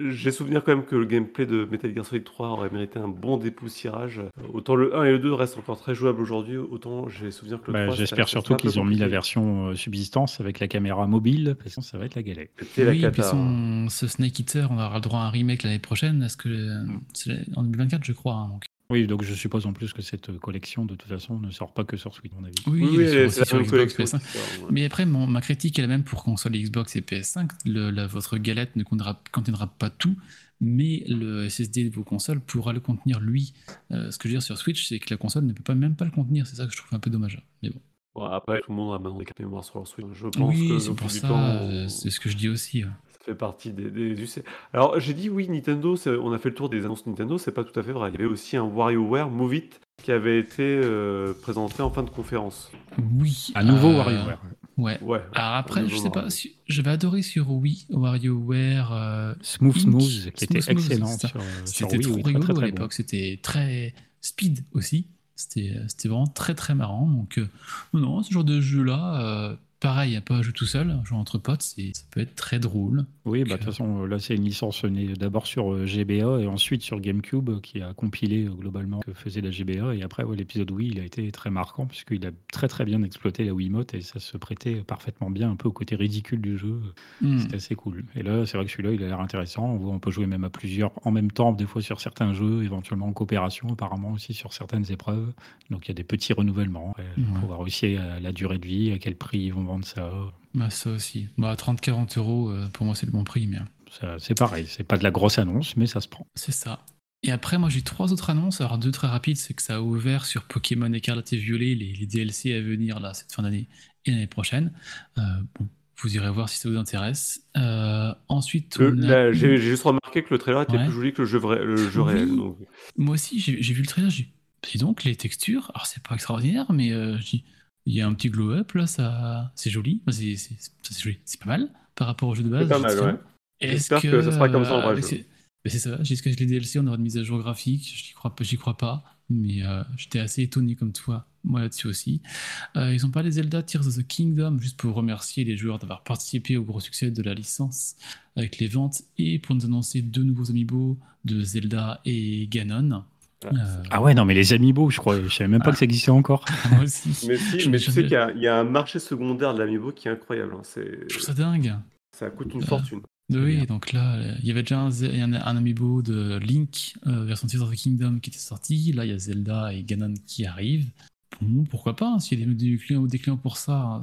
Je- J'ai souvenir quand même que le gameplay de Metal Gear Solid 3 aurait mérité un bon dépoussiérage. Autant le 1 et le 2 restent encore très jouables aujourd'hui, autant j'ai souvenir que le bah, 3 J'espère surtout qu'ils ont mis la version euh, subsistance avec la caméra mobile, parce que ça va être la galère. C'était la oui, et puis son, ce Snake Eater, on aura le droit à un remake l'année prochaine. Est-ce que euh, c'est en 2024, je crois. hein, donc. Oui, donc je suppose en plus que cette collection, de toute façon, ne sort pas que sur Switch, à mon avis. Oui, Oui, c'est sur- la collection. Xbox PS5. qui sort, ouais. Mais après, mon- ma critique est la même pour console Xbox et PS5. Le- la- votre galette ne contiendra, contiendra pas tout, mais le SSD de vos consoles pourra le contenir lui. Euh, ce que je veux dire sur Switch, c'est que la console ne peut pas même pas le contenir. C'est ça que je trouve un peu dommage. Mais bon. Bon, après, tout le monde a maintenant des cartes mémoire sur leur Switch. Je pense Oui, que c'est pour ça. temps, euh, c'est ce que je dis aussi. ouais. Fait partie des, des UC. Alors, j'ai dit oui, Nintendo, on a fait le tour des annonces Nintendo, c'est pas tout à fait vrai. Il y avait aussi un WarioWare Move It qui avait été euh, présenté en fin de conférence. Oui. À nouveau euh, WarioWare. Ouais. Ouais. Alors après, je sais pas, Mario. si- j'avais adoré sur Wii, WarioWare. euh, Smooth Inc. Smooth, qui était Smooth excellent C'était trop oui, très, rigolo très, à très l'époque. bon. C'était très speed aussi. C'était c'était vraiment très très marrant. Donc, euh, non, non, ce genre de jeu-là, euh, pareil, à pas jouer tout seul, jouer entre potes, c'est- ça peut être très drôle. Oui, bah, de toute façon, euh, là, c'est une licence née d'abord sur euh, GBA et ensuite sur GameCube euh, qui a compilé globalement ce que faisait la GBA. Et après, ouais, l'épisode Wii, il a été très marquant puisqu'il a très très bien exploité la Wiimote et ça se prêtait parfaitement bien un peu au côté ridicule du jeu. Hmm. C'était assez cool. Et là, c'est vrai que celui-là, il a l'air intéressant. On, voit, on peut jouer même à plusieurs en même temps, des fois sur certains jeux, éventuellement en coopération, apparemment aussi sur certaines épreuves. Donc il y a des petits renouvellements. Faut voir aussi euh, la durée de vie, à quel prix ils vont vendre ça. Bah, ça aussi. Bah, 30-40 euros, euh, pour moi, c'est le bon prix. Mais... Ça, C'est pareil, c'est pas de la grosse annonce, mais ça se prend. C'est ça. Et après, moi, j'ai trois autres annonces. Alors, deux très rapides, c'est que ça a ouvert sur Pokémon Écarlate et Violet les, les DLC à venir, là, cette fin d'année et l'année prochaine. Euh, bon, vous irez voir si ça vous intéresse. Euh, ensuite, a J'ai j'ai juste remarqué que le trailer était Ouais. plus joli que le jeu, vrai, le jeu Oui. réel. donc. moi aussi, j'ai j'ai vu le trailer, j'ai dit, donc, les textures, alors c'est pas extraordinaire, mais euh, dis, il y a un petit glow-up, là, ça, c'est joli. C'est c'est- c'est joli. C'est pas mal par rapport au jeu de base. C'est pas mal, ouais. Est-ce J'espère que ça sera comme ça en euh, vrai avec jeu. ces- Ben, c'est ça, jusqu'à ce que les DLC, on aura une mise à jour graphique, j'y crois, pas- j'y crois pas, mais euh, j'étais assez étonné comme toi, moi là-dessus aussi. Euh, ils ont parlé Zelda Tears of the Kingdom, juste pour remercier les joueurs d'avoir participé au gros succès de la licence avec les ventes, et pour nous annoncer deux nouveaux amiibo de Zelda et Ganon. Ah, Euh, Ah ouais, non, mais les amiibo, je crois, je savais même pas que ça existait encore. moi aussi, Mais si, mais tu sais qu'il y, a- il y a un marché secondaire de l'amiibo qui est incroyable. hein. C'est- je trouve ça dingue. Ça coûte une Euh, fortune. Oui, bien. donc là, il y avait déjà un, Ze- un, un amiibo de Link euh, version Tears of the Kingdom qui était sorti. Là, il y a Zelda et Ganon qui arrivent. Bon, pourquoi pas, hein, s'il y a des, des clients, des clients pour ça, hein,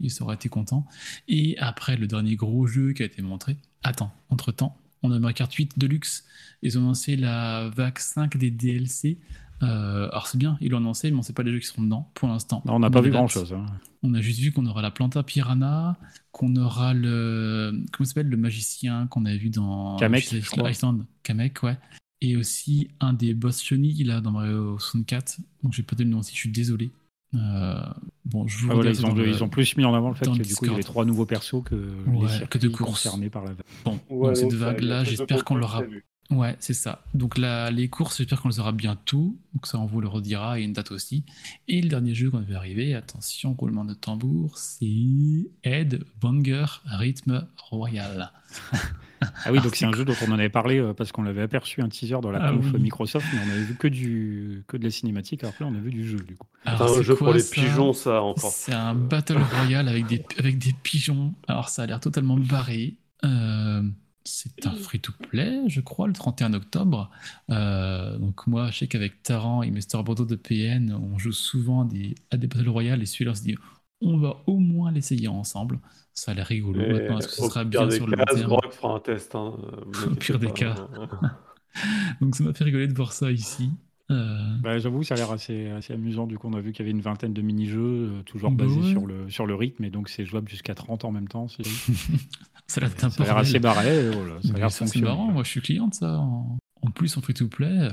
ils auraient été contents. Et après, le dernier gros jeu qui a été montré. Attends, entre-temps, on a Mario Kart 8 Deluxe. Ils ont lancé la vague 5 des DLC. Euh, alors c'est bien, ils l'ont annoncé, mais on sait pas les jeux qui seront dedans pour l'instant. On n'a pas vu grand-chose. hein. On a juste vu qu'on aura la Planta Piranha, qu'on aura le. Comment s'appelle Le magicien qu'on a vu dans. Kamek, je crois. Island. Kamek, ouais. Et aussi un des boss chenilles là dans Mario 64. Donc j'ai pas donné le nom aussi, je suis désolé. Euh, bon, je vous Ah, voilà, ils, ont, dans le- ils ont plus mis en avant le fait que du coup, il y avait trois nouveaux persos que Ouais, les que de course. concernés par la vague. Bon, donc cette vague-là, j'espère qu'on l'aura. Ouais, c'est ça. Donc là, les courses, j'espère qu'on les aura bientôt. Donc ça, on vous le redira, et une date aussi. Et le dernier jeu qu'on devait arriver, attention, roulement de tambour, c'est Ed Banger Rhythm Royal. Ah oui, donc c'est un jeu dont on en avait parlé euh, parce qu'on l'avait aperçu un teaser dans la Ah conf oui. Microsoft, mais on avait vu que, du, que de la cinématique. Après, on a vu du jeu du coup. Alors, C'est un jeu quoi, pour les ça pigeons, ça, encore. C'est un Battle Royale avec des, avec des pigeons. Alors ça a l'air totalement barré. Euh, c'est un free-to-play, je crois, le 31 octobre. Euh, donc moi, je sais qu'avec Taran et Mr. Bordeaux de PN, on joue souvent à des, à des Battle Royale et celui-là on se dit on va au moins l'essayer ensemble. Ça a l'air rigolo. Et Maintenant, est-ce que ce sera bien sur le long terme Zrock fera un test. hein, Au pire des pas. cas. Donc ça m'a fait rigoler de voir ça ici. Euh, Bah, J'avoue, ça a l'air assez, assez amusant. Du coup, on a vu qu'il y avait une vingtaine de mini-jeux, euh, toujours Bah basés ouais. sur, le, sur le rythme, et donc c'est jouable jusqu'à 30 en même temps. c'est- ça a l'air Ça d'être un a l'air assez barré. voilà, ça a l'air ça, c'est marrant, moi je suis client de ça. En, en plus, en free-to-play, euh,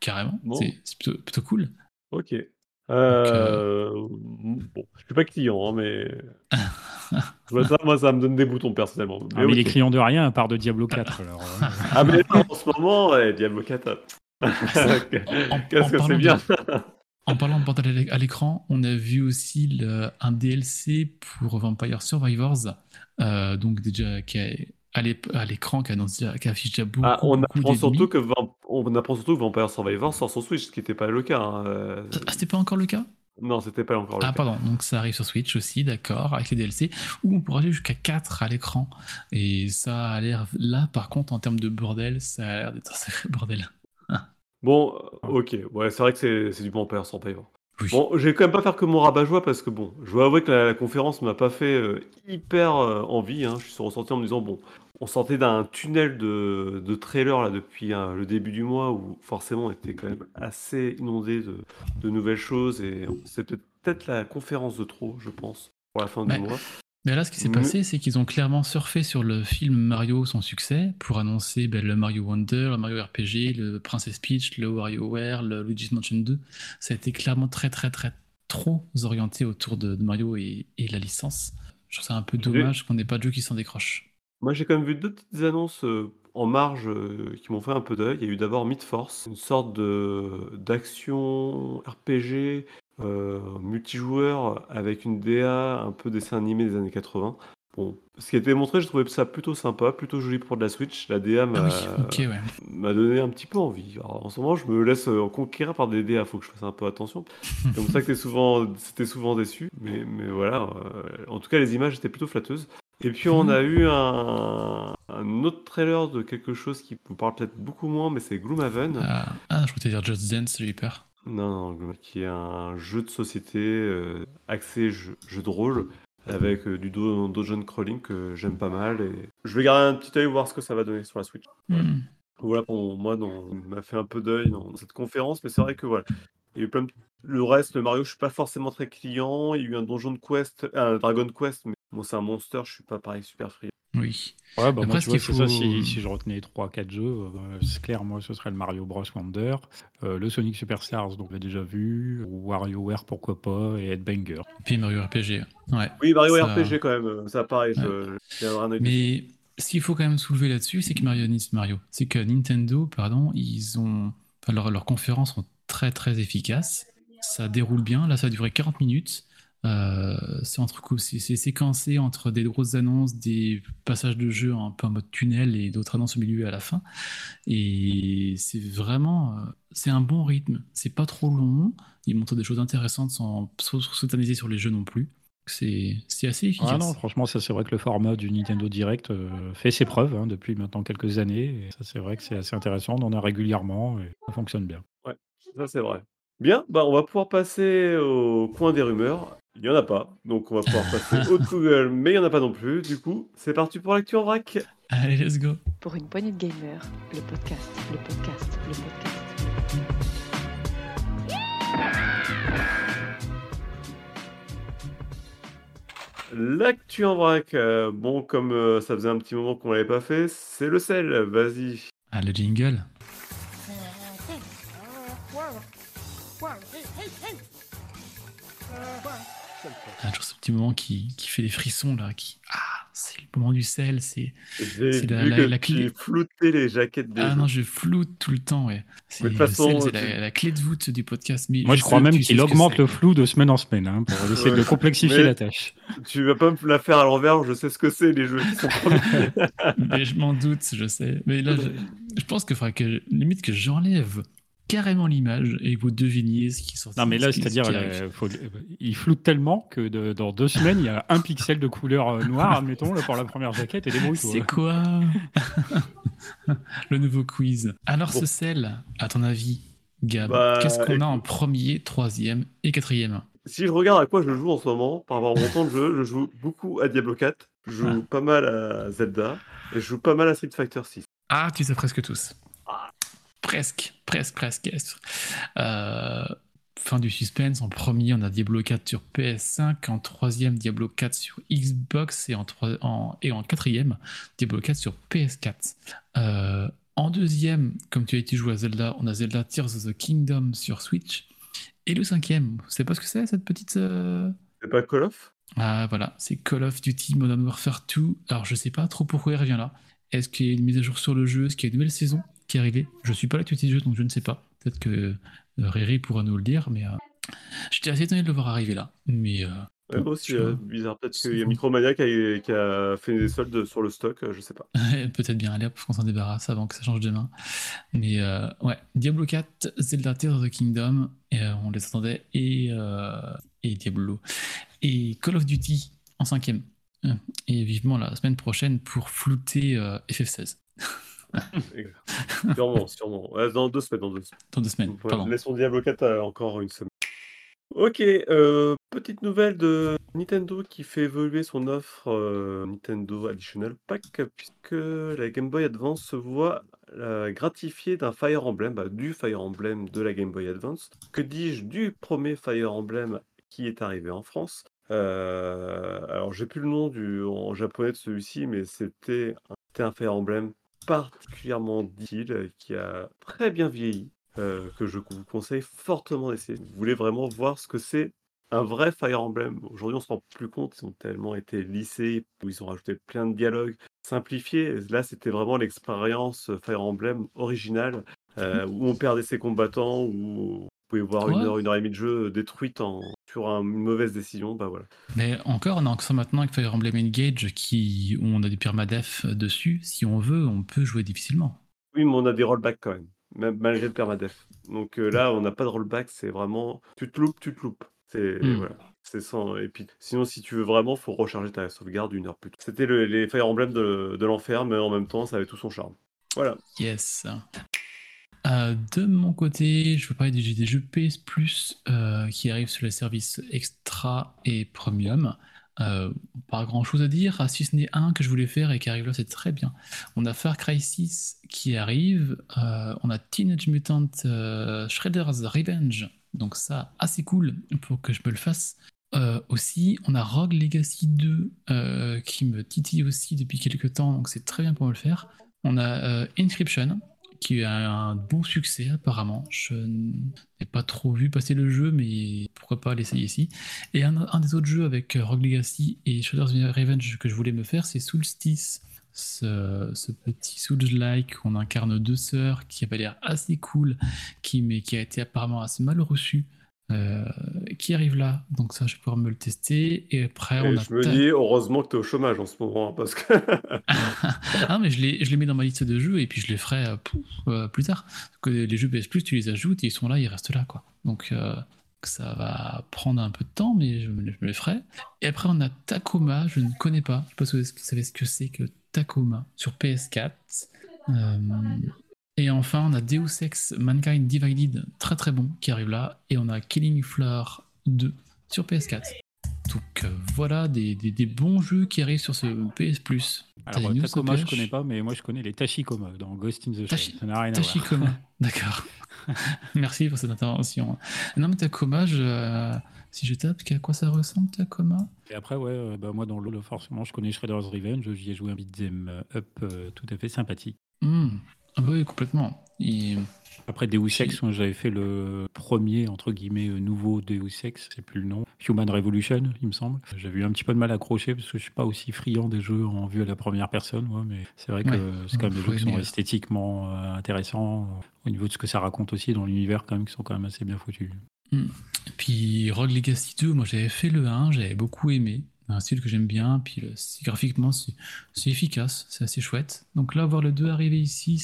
carrément. Bon. C'est c'est plutôt, plutôt cool. Ok. Euh, Bon, je suis pas client, hein, mais. Je vois ça, moi, ça me donne des boutons personnellement. Ah, mais ok. les clients de rien à part de Diablo 4. alors, euh, Ah, mais en ce moment, ouais, Diablo 4. en Qu'est-ce que parlant c'est bien de- En parlant de bordel à l'é- à l'écran, on a vu aussi le- un DLC pour Vampire Survivors, euh, donc déjà qui est à l'écran, qui, annonce déjà- qui affiche déjà beaucoup, Ah, on, apprend surtout que on apprend surtout que Vampire Survivor sort sur Switch, ce qui n'était pas le cas. hein, euh, Ah, c'était pas encore le cas? Non, c'était pas encore le Ah, cas. pardon, donc ça arrive sur Switch aussi, d'accord, avec les DLC, où on pourra jouer jusqu'à 4 à l'écran. Et ça a l'air, là par contre, en termes de bordel, ça a l'air d'être un sacré bordel. Bon, ok. Ouais, c'est vrai que c'est du sans payant. Oui. Bon, je vais quand même pas faire que mon rabat-joie parce que bon, je dois avouer que la, la conférence m'a pas fait euh, hyper euh, envie. hein. Je suis ressorti en me disant, bon, on sortait d'un tunnel de, de trailers là depuis hein, le début du mois où forcément on était quand même assez inondé de, de nouvelles choses et c'est peut-être la conférence de trop, je pense, pour la fin du mois. Mais là, ce qui s'est passé, c'est qu'ils ont clairement surfé sur le film Mario, son succès, pour annoncer ben, le Mario Wonder, le Mario RPG, le Princess Peach, le WarioWare, le Luigi's Mansion 2. Ça a été clairement très, très, très trop orienté autour de, de Mario et, et la licence. Je trouve ça un peu dommage qu'on n'ait pas de jeu qui s'en décroche. Moi, j'ai quand même vu deux petites annonces euh, en marge euh, qui m'ont fait un peu d'œil. Il y a eu d'abord Meat Force, une sorte de d'action RPG euh, multijoueur avec une DA un peu dessin animé des années 80. Bon, ce qui a été montré, je trouvais ça plutôt sympa, plutôt joli pour de la Switch. La DA m'a Ah oui, ok, ouais. m'a donné un petit peu envie. Alors, en ce moment, je me laisse euh, conquérir par des DA, faut que je fasse un peu attention. C'est comme ça que t'es souvent, c'était souvent déçu. Mais, mais voilà, euh, en tout cas, les images étaient plutôt flatteuses. Et puis, on a eu un, un autre trailer de quelque chose qui vous parle peut-être beaucoup moins, mais c'est Gloomhaven. Ah, ah, je voulais dire Just Dance, j'ai eu peur. Non, non, qui est un jeu de société euh, axé jeu, jeu de rôle avec euh, du do- dungeon crawling que j'aime pas mal. Et je vais garder un petit œil voir ce que ça va donner sur la Switch. Hmm. Voilà pour moi, dans- m'a fait un peu d'œil dans cette conférence, mais c'est vrai que voilà. Il y a eu plein de- Le reste, le Mario, je suis pas forcément très client. Il y a eu un Donjon Quest, un Dragon Quest, mais bon, c'est un monster, je suis pas pareil super friand. Oui. Ouais, bah Après, moi, ce tu vois, qu'il c'est ça, faut- si, si je retenais 3-4 jeux, euh, c'est clair, moi, ce serait le Mario Bros. Wonder, euh, le Sonic Superstars, donc on l'a déjà vu, ou WarioWare, pourquoi pas, et Headbanger. Puis Mario RPG. Ouais. Oui, Mario Ça- RPG quand même, ça pareil, je, je un. Mais ce qu'il faut quand même soulever là-dessus, c'est que Mario, Mario, c'est que Nintendo, pardon, ils ont, enfin, leurs leurs conférences sont très très efficaces. Ça déroule bien. Là, ça a duré 40 minutes. Euh, c'est entre c'est séquencé entre des grosses annonces, des passages de jeu un peu en mode tunnel et d'autres annonces au milieu et à la fin. Et c'est vraiment, euh, c'est un bon rythme. C'est pas trop long. Ils montrent des choses intéressantes sans s'éterniser sur les jeux non plus. C'est c'est assez efficace. Ah non, franchement, ça c'est vrai que le format du Nintendo Direct euh, fait ses preuves hein, depuis maintenant quelques années. Et ça c'est vrai que c'est assez intéressant, on en a régulièrement et ça fonctionne bien. Ça, c'est vrai. Bien, bah, on va pouvoir passer au coin des rumeurs. Il n'y en a pas, donc on va pouvoir passer au Google, mais il n'y en a pas non plus. Du coup, c'est parti pour l'actu en vrac. Allez, let's go. Pour une poignée de gamers, le podcast, le podcast, le podcast. L'actu en vrac, euh, bon, comme euh, ça faisait un petit moment qu'on l'avait pas fait, c'est le sel. Vas-y. Ah, le jingle. Ah, toujours ce petit moment qui, qui fait des frissons là. Qui... Ah, c'est le moment du sel. C'est J'ai la- la- que la clé. floutais les jaquettes des ah non, je floute tout le temps. Ouais. C'est la, la clé de voûte du podcast. Mais Moi je crois que même qu'il que augmente le flou de semaine en semaine hein, pour essayer Ouais. de complexifier Mais- la tâche. Tu vas pas me la faire à l'envers, je sais ce que c'est les jeux qui sont. Mais je m'en doute, je sais. Mais là, je, je pense qu'il faudrait que limite que j'enlève carrément l'image et que vous deviniez ce qui sort. Non mais là c'est-à-dire euh, faut- il floute tellement que de- dans deux semaines il y a un pixel de couleur euh, noire admettons là, pour la première jaquette et débrouille-toi. C'est quoi le nouveau quiz? Alors Bon. ce sel, à ton avis, Gab, Bah, qu'est-ce qu'on a en premier, troisième et quatrième? Si je regarde à quoi je joue en ce moment, par rapport à mon temps de jeu, je joue beaucoup à Diablo 4, je joue Ah. pas mal à Zelda, et je joue pas mal à Street Fighter 6. Ah, tu sais presque tous. Presque, presque, presque. Euh, fin du suspense. En premier, on a Diablo 4 sur PS5. En troisième, Diablo 4 sur Xbox. Et en, troi- en- et en quatrième, Diablo 4 sur PS4. Euh, en deuxième, comme tu as été joué à Zelda, on a Zelda Tears of the Kingdom sur Switch. Et le cinquième, savez pas ce que c'est cette petite. euh, C'est pas Call of? Ah voilà, c'est Call of Duty Modern Warfare 2. Alors je sais pas trop pourquoi il revient là. Est-ce qu'il y a une mise à jour sur le jeu? Est-ce qu'il y a une nouvelle saison? Qui est arrivée Je suis pas l'actualité du jeu donc je ne sais pas. Peut-être que euh, Riri pourra nous le dire, mais euh, j'étais assez étonné de le voir arriver là. Mais euh, Ouais, moi aussi, Je- euh, bizarre. Peut-être qu'il y a. Micromania qui a, qui a fait des soldes sur le stock, je sais pas. peut-être bien aller qu'on s'en débarrasse avant que ça change de main. Mais euh, ouais, Diablo 4, Zelda Tears of the Kingdom, et, euh, on les attendait, et, et Diablo. Et Call of Duty en cinquième. Et vivement la semaine prochaine pour flouter euh, FF16. sûrement, sûrement. Ouais, dans deux semaines, dans deux semaines. Dans deux semaines, pardon. laissons Diablo 4 à encore une semaine. Ok, euh, petite nouvelle de Nintendo qui fait évoluer son offre euh, Nintendo Additional Pack puisque la Game Boy Advance se voit euh, gratifiée d'un Fire Emblem, bah, du Fire Emblem de la Game Boy Advance. Que dis-je du premier Fire Emblem qui est arrivé en France? Euh, Alors j'ai plus le nom du, en japonais de celui-ci, mais c'était un, c'était un Fire Emblem particulièrement difficile qui a très bien vieilli euh, que je vous conseille fortement d'essayer. Vous voulez vraiment voir ce que c'est un vrai Fire Emblem? Aujourd'hui, on se rend plus compte, ils ont tellement été lissés, où ils ont rajouté plein de dialogues simplifiés. Là, c'était vraiment l'expérience Fire Emblem originale, euh, où on perdait ses combattants, où vous pouvez voir une heure, une heure et demie de jeu détruite en, sur un- une mauvaise décision. Bah voilà. Mais encore, on a encore maintenant avec Fire Emblem Engage qui, où on a des permadef dessus. Si on veut, on peut jouer difficilement. Oui, mais on a des rollbacks quand même, même malgré le permadef. Donc euh, là, on n'a pas de rollback, c'est vraiment tu te loupes, tu te loupes. C'est Hmm. voilà, c'est sans. Et puis sinon, si tu veux vraiment, faut recharger ta sauvegarde une heure plus tôt. C'était le- les Fire Emblem de, de l'enfer, mais en même temps, ça avait tout son charme. Voilà. Yes. Euh, de mon côté, je veux parler des, des jeux PS Plus euh, qui arrivent sur les services Extra et Premium. Euh, pas grand chose à dire, si ce n'est un que je voulais faire et qui arrive là, c'est très bien. On a Far Cry 6 qui arrive, on a Teenage Mutant Shredder's Revenge, donc ça, assez cool pour que je me le fasse. Aussi, on a Rogue Legacy 2 euh, qui me titille aussi depuis quelques temps, donc c'est très bien pour me le faire. On a euh, Inscription qui a un bon succès apparemment. Je n'ai pas trop vu passer le jeu, mais pourquoi pas l'essayer ici. Et un, des autres jeux avec euh, Rogue Legacy et Shredder's Revenge que je voulais me faire, c'est Soulstice. Ce, petit Souls-like on incarne deux sœurs qui avait l'air assez cool, qui, mais qui a été apparemment assez mal reçu, euh, qui arrive là? Donc ça, je vais pouvoir me le tester. Et après, Et on a je me Ta- dis, heureusement que tu es au chômage en ce moment, hein, parce que ah, mais je les, je les mets dans ma liste de jeux et puis je les ferai euh, pouf, euh, plus tard. Que les jeux PS Plus, tu les ajoutes et ils sont là, ils restent là, quoi. Donc ça va prendre un peu de temps, mais je me, je me les ferai. Et après, on a Tacoma, je ne connais pas. Je sais pas si vous savez ce que c'est que Tacoma sur PS4. Euh, et enfin, on a Deus Ex Mankind Divided, très très bon, qui arrive là. Et on a Killing Floor 2 sur PS4. Donc euh, voilà des, des- des bons jeux qui arrivent sur ce PS Plus. Alors, news, Tacoma, je connais pas, mais moi je connais les Tachikoma dans Ghost in the Shell. Ça n'a rien. Tachikoma, d'accord. Merci pour cette intervention. Non mais Tacoma, je, euh, si je tape, à quoi ça ressemble Tacoma? Et après, ouais, euh, bah, moi dans LoL, forcément, je connais Shredder's Revenge. J'y ai joué un beat'em up euh, tout à fait sympathique. Hmm. Ah bah oui, complètement. Et- Après Deus Ex, moi, j'avais fait le premier, entre guillemets, euh, nouveau Deus Ex, c'est plus le nom, Human Revolution, il me semble. J'avais eu un petit peu de mal à accrocher parce que je suis pas aussi friand des jeux en vue à la première personne, moi, mais c'est vrai que Ouais. c'est quand même des jeux qui sont ouais. esthétiquement euh, intéressants, euh, au niveau de ce que ça raconte aussi dans l'univers, quand même, qui sont quand même assez bien foutus. Puis Rogue Legacy 2, moi j'avais fait le 1, j'avais beaucoup aimé. Un style que j'aime bien, puis graphiquement c'est efficace, c'est assez chouette. Donc là, voir le 2 arriver ici,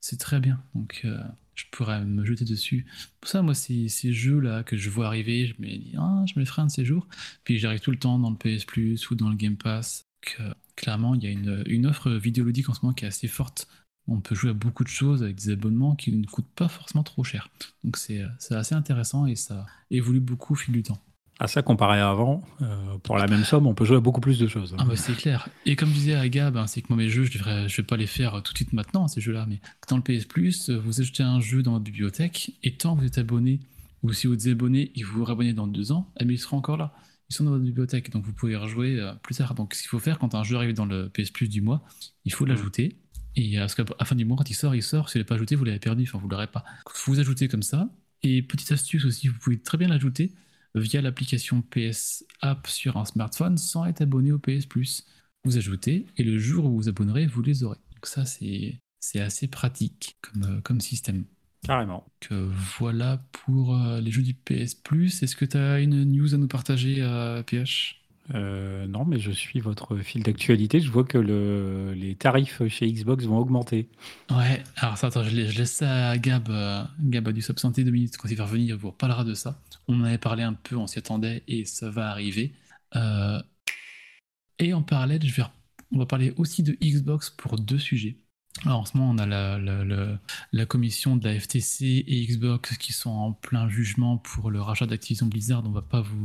c'est très bien. Donc euh, je pourrais me jeter dessus. Pour ça, moi, ces, ces jeux-là que je vois arriver, je me dis, ah, je me ferai un de ces jours. Puis j'arrive tout le temps dans le PS Plus ou dans le Game Pass. Donc, euh, clairement, il y a une, une offre vidéoludique en ce moment qui est assez forte. On peut jouer à beaucoup de choses avec des abonnements qui ne coûtent pas forcément trop cher. Donc c'est euh, c'est assez intéressant et ça évolue beaucoup au fil du temps. À ça, comparé à avant, euh, pour la même somme, on peut jouer à beaucoup plus de choses. Ah bah c'est clair. Et comme disait Aga, ben, c'est que moi mes jeux, je devrais, je vais pas les faire tout de suite maintenant, ces jeux-là, mais dans le PS Plus, euh, vous achetez un jeu dans votre bibliothèque, et tant que vous êtes abonné, ou si vous êtes abonné et vous vous rabonnez dans deux ans, eh bien, ils seront encore là. Ils sont dans votre bibliothèque, donc vous pouvez rejouer euh, plus tard. Donc ce qu'il faut faire quand un jeu arrive dans le PS Plus du mois, il faut l'ajouter. Et qu'à la fin du mois, quand il sort, il sort. Si vous l'avez pas ajouté, vous l'avez perdu, enfin vous l'aurez pas. Vous ajouter comme ça. Et petite astuce aussi, vous pouvez très bien l'ajouter via l'application PS App sur un smartphone sans être abonné au PS Plus. Vous ajoutez et le jour où vous vous abonnerez, vous les aurez. Donc ça, c'est c'est assez pratique comme, euh, comme système. Carrément. Donc, euh, voilà pour euh, les jeux du PS Plus. Est-ce que tu as une news à nous partager, PH Euh, non, mais je suis votre fil d'actualité. Je vois que le- les tarifs chez Xbox vont augmenter. Ouais, alors ça, attends, je, laisse- ça à Gab. euh, Gab a dû s'absenter deux minutes quand il va revenir, il vous reparlera de ça. On en avait parlé un peu, on s'y attendait et ça va arriver. Euh, et en parallèle, on va parler aussi de Xbox pour deux sujets. Alors, en ce moment, on a la, commission de la FTC et Xbox qui sont en plein jugement pour le rachat d'Activision Blizzard. On va pas vous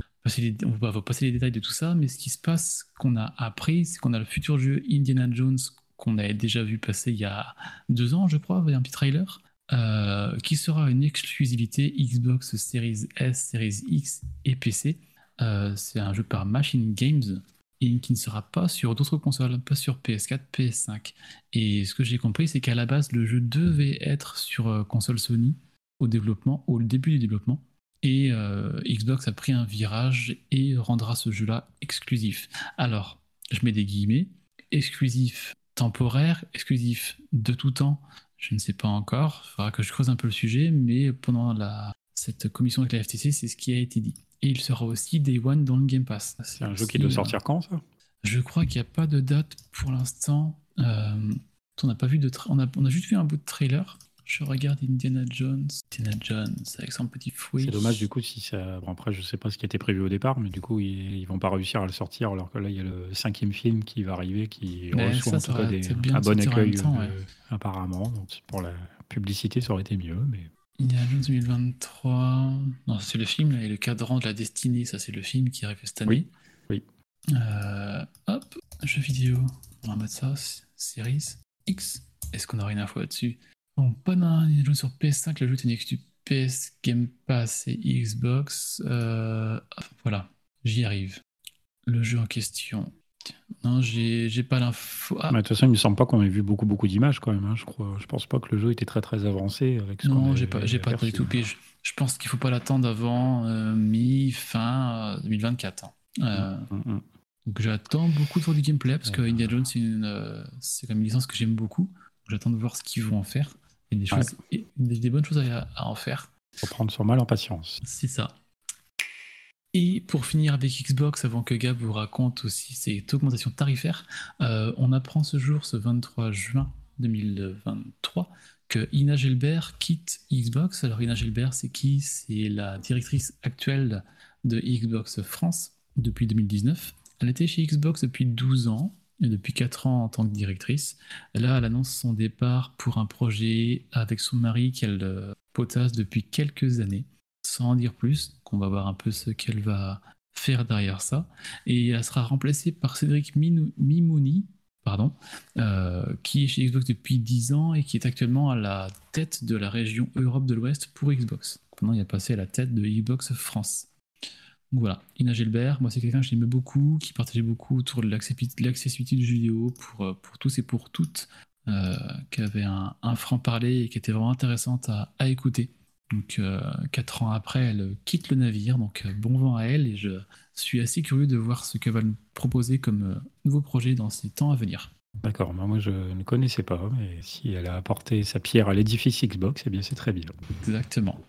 on va passer les détails de tout ça, mais ce qui se passe, qu'on a appris, c'est qu'on a le futur jeu Indiana Jones qu'on avait déjà vu passer il y a deux ans, je crois, avec un petit trailer, euh, qui sera une exclusivité Xbox Series S, Series X et PC. Euh, c'est un jeu par Machine Games et qui ne sera pas sur d'autres consoles, pas sur PS4, PS5. Et ce que j'ai compris, c'est qu'à la base, le jeu devait être sur euh, console Sony au développement, au début du développement. Et euh, Xbox a pris un virage et rendra ce jeu-là exclusif. Alors, je mets des guillemets, exclusif temporaire, exclusif de tout temps, je ne sais pas encore. Il faudra que je creuse un peu le sujet, mais pendant la, cette commission avec la FTC, c'est ce qui a été dit. Et il sera aussi Day One dans le Game Pass. C'est un jeu qui doit sortir quand, ça? Je crois qu'il n'y a pas de date pour l'instant. Euh, on n'a pas vu de tra- on, a, on a juste vu un bout de trailer. Je regarde Indiana Jones. Indiana Jones avec son petit fouet. C'est dommage, du coup, si ça. Bon, après, je sais pas ce qui était prévu au départ, mais du coup, ils, ils vont pas réussir à le sortir, alors que là, il y a le cinquième film qui va arriver, qui Mais reçoit ça, en ça tout cas aurait des, été bien un bon accueil, temps, euh, apparemment. Donc, pour la publicité, ça aurait été mieux, mais. Indiana Jones 2023. Non, c'est le film, là, et le cadran de la destinée, ça c'est le film qui arrive cette année. Oui, Euh, hop, jeux vidéo. On va mettre ça, Series X. Est-ce qu'on aura une info là-dessus? Bon, pas d'Indiana Jones sur PS5, le jeu est une exclu PS, Game Pass et Xbox. Euh, voilà, j'y arrive. Le jeu en question. Non, j'ai pas l'info. Ah, de toute façon, il me semble pas qu'on ait vu beaucoup, beaucoup d'images quand même. hein, je crois. Je pense pas que le jeu était très, très avancé avec ce Non, j'ai pas, pas du tout. Je, je pense qu'il faut pas l'attendre avant euh, mi-fin euh, 2024. hein. Euh, Mm, mm. donc j'attends beaucoup de voir du gameplay parce que. Indiana Jones c'est une, euh, comme une licence que j'aime beaucoup. Donc, J'attends de voir ce qu'ils vont en faire. Des, Ouais. choses, des, des bonnes choses à, à en faire. Faut prendre son mal en patience. C'est ça. Et pour finir avec Xbox, avant que Gab vous raconte aussi cette augmentation tarifaire, euh, on apprend ce jour, ce 23 juin 2023, que Ina Gelbert quitte Xbox. Alors Ina Gelbert, c'est qui? C'est la directrice actuelle de Xbox France depuis 2019. Elle était chez Xbox depuis 12 ans depuis 4 ans en tant que directrice. Là, elle annonce son départ pour un projet avec son mari qu'elle euh, potasse depuis quelques années sans en dire plus. Donc on va voir un peu ce qu'elle va faire derrière ça. Et elle sera remplacée par Cédric Minou- Mimouni, pardon, euh, qui est chez Xbox depuis 10 ans et qui est actuellement à la tête de la région Europe de l'Ouest pour Xbox. Maintenant, il a passé à la tête de Xbox France. Donc voilà, Ina Gelbert, moi c'est quelqu'un que j'aimais beaucoup, qui partageait beaucoup autour de l'accessi- l'accessibilité du jeu vidéo pour, euh, pour tous et pour toutes, euh, qui avait un, un franc-parler et qui était vraiment intéressante à, à écouter. Donc, euh, quatre ans après, elle quitte le navire. Donc, euh, bon vent à elle. Et je suis assez curieux de voir ce qu'elle va nous proposer comme euh, nouveau projet dans ces temps à venir. D'accord, bah, moi je ne connaissais pas, mais si elle a apporté sa pierre à l'édifice Xbox, eh bien c'est très bien. Exactement.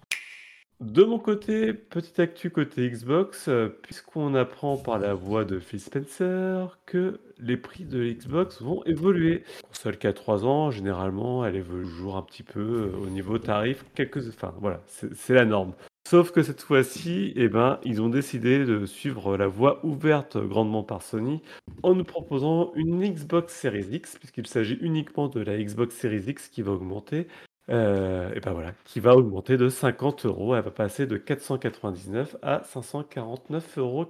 De mon côté, petite actu côté Xbox, euh, puisqu'on apprend par la voix de Phil Spencer que les prix de Xbox vont évoluer. Console qui a 3 ans, généralement, elle évolue toujours un petit peu euh, au niveau tarif, quelques... enfin voilà, c'est c'est la norme. Sauf que cette fois-ci, eh ben, ils ont décidé de suivre la voie ouverte grandement par Sony en nous proposant une Xbox Series X, puisqu'il s'agit uniquement de la Xbox Series X qui va augmenter. Euh, et ben voilà, qui va augmenter de 50 euros. Elle va passer de 499 à 549,99 euros.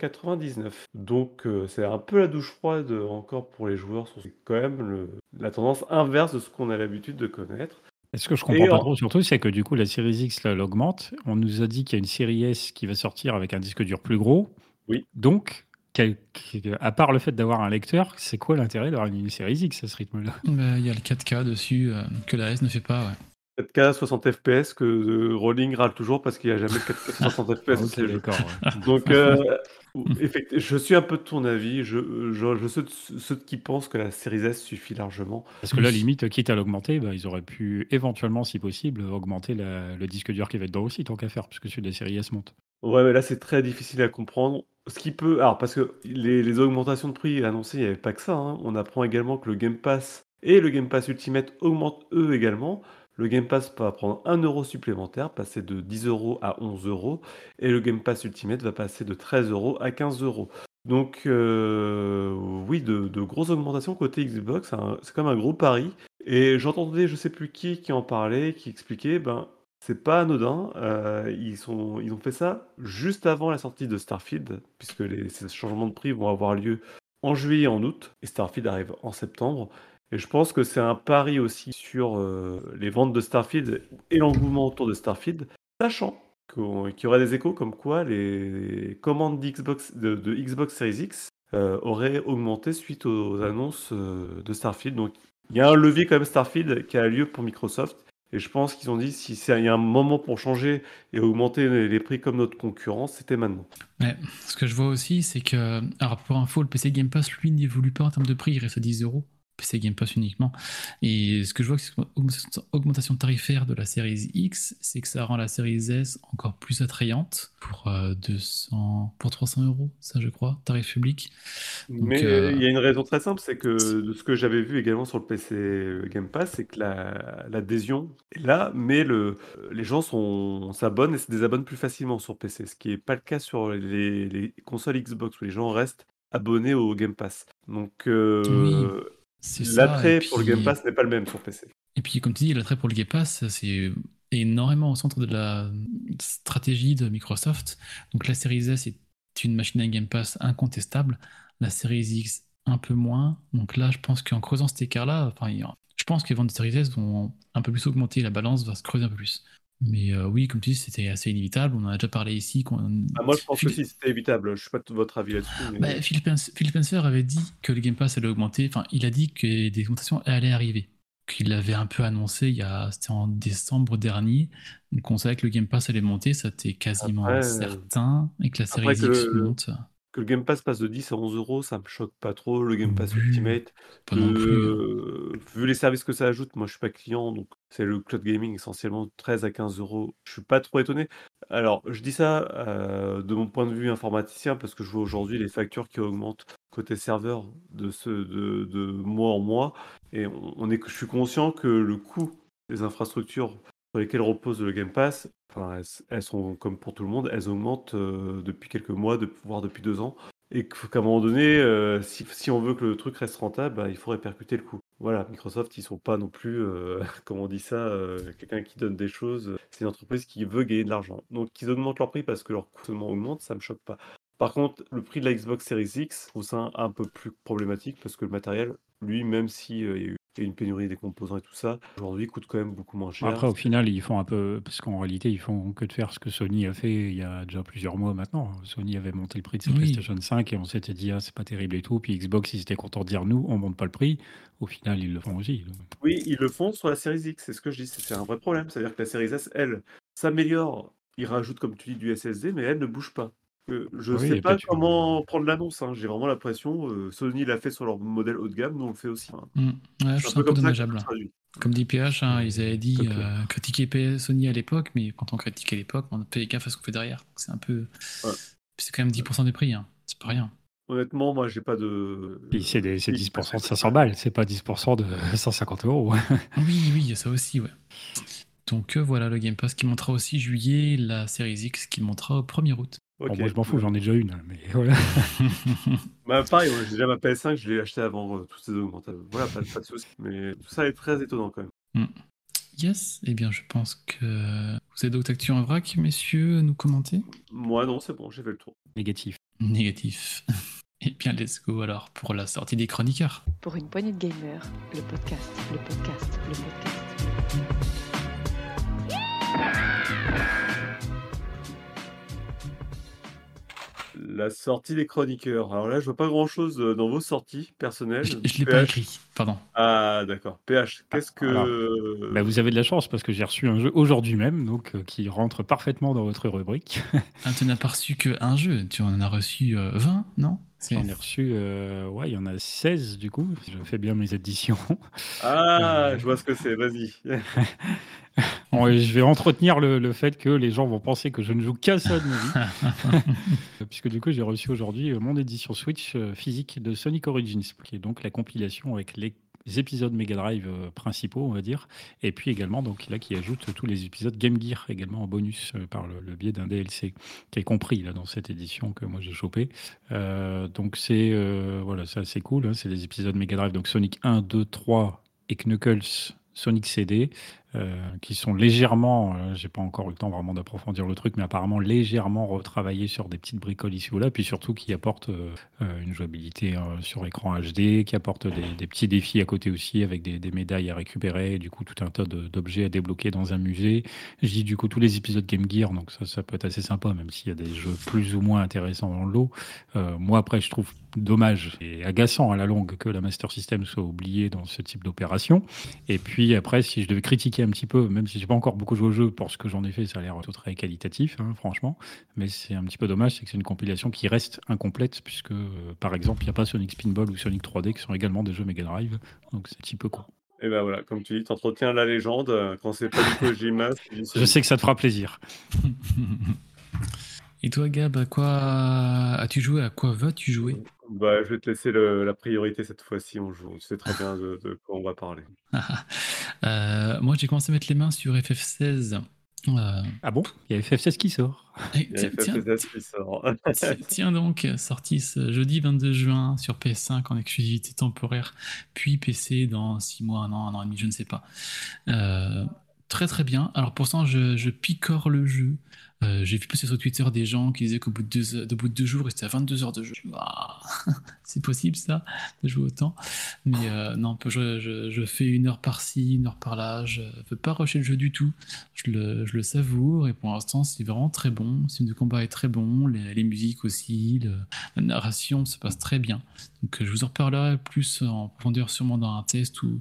Donc euh, c'est un peu la douche froide encore pour les joueurs. C'est quand même le- la tendance inverse de ce qu'on a l'habitude de connaître. Et ce que je comprends Et pas en- trop, surtout, c'est que du coup, la série X, là, elle augmente. On nous a dit qu'il y a une série S qui va sortir avec un disque dur plus gros. Oui. Donc, quel- à part le fait d'avoir un lecteur, c'est quoi l'intérêt d'avoir une série X à ce rythme-là? Bah, Il y a le 4K dessus euh, que la S ne fait pas. Ouais. 4K 60 FPS que euh, Rolling râle toujours parce qu'il n'y a jamais de 4K 60 FPS ouais. Donc, euh, je suis un peu de ton avis. Je, je, ceux qui pensent que la série S suffit largement. Parce que là, limite, quitte à l'augmenter, bah, ils auraient pu éventuellement, si possible, augmenter la- le disque dur qui va être dedans aussi, tant qu'à faire, puisque celui de la série S monte. Ouais, mais là, c'est très difficile à comprendre. Ce qui peut. Alors, parce que les, les augmentations de prix annoncées, il n'y avait pas que ça. hein. On apprend également que le Game Pass et le Game Pass Ultimate augmentent eux également. Le Game Pass va prendre 1 euro supplémentaire, passer de 10 euros à 11 euros. Et le Game Pass Ultimate va passer de 13 euros à 15 euros. Donc, euh, oui, de, grosses augmentations côté Xbox, c'est un- c'est comme un gros pari. Et j'entendais, je sais plus qui, qui en parlait, qui expliquait, ben, c'est pas anodin. euh, ils ont fait ça juste avant la sortie de Starfield, puisque ces changements de prix vont avoir lieu en juillet et en août, et Starfield arrive en septembre. Et je pense que c'est un pari aussi sur euh, les ventes de Starfield et l'engouement autour de Starfield, sachant qu'il y aurait des échos comme quoi les commandes d'Xbox, de, Xbox Series X euh, auraient augmenté suite aux annonces euh, de Starfield. Donc il y a un levier quand même Starfield qui a lieu pour Microsoft. Et je pense qu'ils ont dit si y a un moment pour changer et augmenter les, prix comme notre concurrence, c'était maintenant. Ouais, ce que je vois aussi, c'est que, alors pour info, le PC Game Pass, lui, n'évolue pas en termes de prix, il reste à 10 euros. PC Game Pass uniquement. Et ce que je vois, c'est l'augmentation- augmentation tarifaire de la série X, c'est que ça rend la série S encore plus attrayante pour euh, 200, pour 300 euros, ça je crois, tarif public. Donc, Mais euh, il y a une raison très simple, c'est que de ce que j'avais vu également sur le PC Game Pass, c'est que la- l'adhésion est là, mais le, les gens s'abonnent et se désabonnent plus facilement sur PC, ce qui n'est pas le cas sur les, les consoles Xbox où les gens restent abonnés au Game Pass. Donc euh. L'attrait et pour le Game Pass n'est pas le même sur PC. Et puis, comme tu dis, l'attrait pour le Game Pass, c'est énormément au centre de la stratégie de Microsoft. Donc, la série S est une machine à Game Pass incontestable. La série X, un peu moins. Donc là, je pense qu'en creusant cet écart-là, enfin, je pense que les ventes de série S vont un peu plus augmenter. La balance va se creuser un peu plus. Mais euh, oui, comme tu dis, c'était assez inévitable. On en a déjà parlé ici. Ah, moi, je pense Phil- que si, c'était évitable. Je ne sais pas de votre avis là-dessus. mais- bah, Phil, Spencer, Phil Spencer avait dit que le Game Pass allait augmenter. Enfin, il a dit que des augmentations allaient arriver. Qu'il l'avait un peu annoncé il y a, c'était en décembre dernier. Donc on savait que le Game Pass allait monter, ça c'était quasiment Après, certain. Et que la série après X monte, Que le Game Pass passe de 10 à 11 euros, ça me choque pas trop. Le Game Pass Oui. Ultimate, pas non plus. Euh, vu les services que ça ajoute, moi je suis pas client, donc c'est le cloud gaming essentiellement 13 à 15 euros. Je suis pas trop étonné. Alors je dis ça euh, de mon point de vue informaticien parce que je vois aujourd'hui les factures qui augmentent côté serveur de, ce, de, de mois en mois et on, on est, je suis conscient que le coût des infrastructures sur lesquelles repose le Game Pass, elles, sont comme pour tout le monde, elles augmentent euh, depuis quelques mois, voire depuis deux ans. Et qu'à un moment donné, euh, si, on veut que le truc reste rentable, bah, il faut répercuter le coût. Voilà, Microsoft, ils sont pas non plus, euh, comment on dit ça, euh, quelqu'un qui donne des choses. C'est une entreprise qui veut gagner de l'argent. Donc qu'ils augmentent leur prix parce que leur coût augmente, ça me choque pas. Par contre, le prix de la Xbox Series X, je trouve ça un, peu plus problématique parce que le matériel, lui, même si euh, il y a eu une pénurie des composants et tout ça, aujourd'hui coûte quand même beaucoup moins cher. Après, au final, ils font un peu. Parce qu'en réalité, ils font que de faire ce que Sony a fait il y a déjà plusieurs mois maintenant. Sony avait monté le prix de sa Oui. PlayStation 5 et on s'était dit, ah, c'est pas terrible et tout. Puis Xbox, ils étaient contents de dire, nous, on monte pas le prix. Au final, ils le font aussi. Oui, ils le font sur la Series X, c'est ce que je dis, c'est c'est un vrai problème. C'est-à-dire que la Series S, elle, s'améliore, ils rajoutent, comme tu dis, du SSD, mais elle ne bouge pas. Euh, je Oui, sais pas tu- comment prendre l'annonce, hein. j'ai vraiment l'impression, euh, Sony l'a fait sur leur modèle haut de gamme, nous on le fait aussi. hein. Mm. Ouais, je un ça peu un peu comme ça dommageable. traduis. Comme dit PH, hein, ils avaient dit euh, critiquer Sony à l'époque, mais quand on critique à l'époque, on fait gaffe à ce qu'on fait derrière. C'est un peu. Ouais. C'est quand même 10% des prix, hein. c'est pas rien. Honnêtement, moi j'ai pas de. Puis c'est des- c'est Oui, 10% de 500 balles, c'est pas 10% de 150 euros. Oui, oui, il y a ça aussi, ouais. Donc euh, voilà le Game Pass qui montera aussi juillet, la Series X qui montera au 1er août. Bon, moi, je m'en fous, j'en ai déjà une. Mais voilà. Bah, pareil, j'ai déjà ma PS5, je l'ai acheté avant euh, toutes ces augmentations. Voilà, pas, pas de soucis. Mais tout ça est très étonnant quand même. yes, eh bien je pense que vous avez d'autres actus en vrac, messieurs, à nous commenter? Moi non, c'est bon, j'ai fait le tour. Négatif. Négatif. Eh bien let's go alors pour la sortie des chroniqueurs. Pour une poignée de gamers, le podcast, le podcast, le podcast. La sortie des chroniqueurs. Alors là, je vois pas grand chose dans vos sorties personnelles. Je, je l'ai pas écrit, pardon. Ah, d'accord. PH, qu'est-ce que. Alors, Bah, vous avez de la chance parce que j'ai reçu un jeu aujourd'hui même, donc euh, qui rentre parfaitement dans votre rubrique. Ah, tu n'as pas reçu qu'un jeu, tu en as reçu euh, 20, non? J'en ai reçu, euh, ouais, il y en a 16 du coup. Je fais bien mes éditions. Ah, Euh. je vois ce que c'est, vas-y. Je vais entretenir le, le fait que les gens vont penser que je ne joue qu'à ça de ma vie. Puisque du coup, j'ai reçu aujourd'hui euh, mon édition Switch physique de Sonic Origins, qui est donc la compilation avec les épisodes Mega Drive euh, principaux, on va dire, et puis également donc là qui ajoute tous les épisodes Game Gear également en bonus euh, par le, biais d'un DLC qui est compris là dans cette édition que moi j'ai chopé. Euh, donc c'est voilà, c'est assez cool. hein, c'est les épisodes Mega Drive donc Sonic 1, 2, 3 et Knuckles. Sonic CD, euh, qui sont légèrement, euh, j'ai pas encore eu le temps vraiment d'approfondir le truc, mais apparemment légèrement retravaillés sur des petites bricoles ici ou là, puis surtout qui apportent euh, euh, une jouabilité sur écran HD, qui apportent des, petits défis à côté aussi avec des, médailles à récupérer, du coup tout un tas d'objets à débloquer dans un musée. Je dis du coup tous les épisodes Game Gear, donc ça, ça peut être assez sympa, même s'il y a des jeux plus ou moins intéressants dans le. Euh, moi après, je trouve dommage et agaçant à la longue que la Master System soit oubliée dans ce type d'opération. Et puis après, si je devais critiquer un petit peu, même si j'ai pas encore beaucoup joué au jeu, pour ce que j'en ai fait, ça a l'air tout très qualitatif, hein, franchement. Mais c'est un petit peu dommage, c'est que c'est une compilation qui reste incomplète, puisque euh, par exemple, il n'y a pas Sonic Spinball ou Sonic 3D qui sont également des jeux Mega Drive. Donc c'est un petit peu con. Et ben voilà, comme tu dis, t'entretiens la légende. euh, Quand c'est pas du Kojima, Je sais que ça te fera plaisir. Et toi, Gab, à quoi as-tu joué À quoi vas-tu jouer? Bah, je vais te laisser le- la priorité cette fois-ci. On joue. Tu sais très bien de, de quoi on va parler. Euh, Moi, j'ai commencé à mettre les mains sur FF16. Euh, Ah bon? Il y a FF16 qui sort. et Il y a tiens, tiens, FF16 qui sort. Tiens- Tiens donc, sorti ce jeudi 22 juin sur PS5 en exclusivité temporaire, puis PC dans 6 mois, un an, un an et demi, je ne sais pas. Euh, très très bien. Alors pourtant, je, je picore le jeu. Euh, J'ai vu passer sur Twitter des gens qui disaient qu'au bout de deux, au bout de jours, c'était à 22 heures de jeu. C'est possible ça, de jouer autant. Mais euh, non, je, fais une heure par-ci, une heure par-là. Je ne veux pas rusher le jeu du tout. Je le, savoure et pour l'instant, c'est vraiment très bon. Le système de combat est très bon, les, les musiques aussi, la narration se passe très bien. Donc je vous en reparlerai plus en profondeur sûrement dans un test ou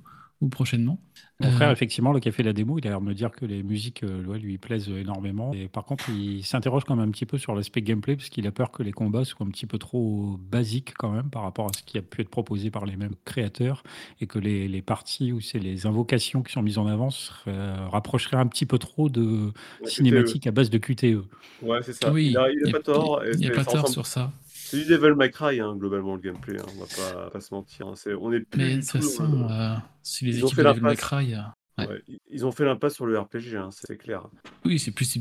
prochainement. Mon frère, effectivement, le qui a fait la démo, il a l'air de me dire que les musiques euh, ouais, lui plaisent énormément. Et par contre, il s'interroge quand même un petit peu sur l'aspect gameplay, parce qu'il a peur que les combats soient un petit peu trop basiques quand même par rapport à ce qui a pu être proposé par les mêmes créateurs, et que les, les parties où c'est les invocations qui sont mises en avant euh, rapprocheraient un petit peu trop de La cinématiques à base de QTE. Ouais, c'est ça. oui, il a, il a y pas tort. Il n'y a pas tort sur ça. C'est du Devil May Cry, hein, globalement, le gameplay. hein, On va pas, pas se mentir. hein, c'est- On est plus Mais de toute façon, euh, si les Ils ont équipes de Devil May. Cry, euh, ouais. Ouais, ils- ont fait l'impasse sur le RPG, hein, c'est clair. Oui, c'est plus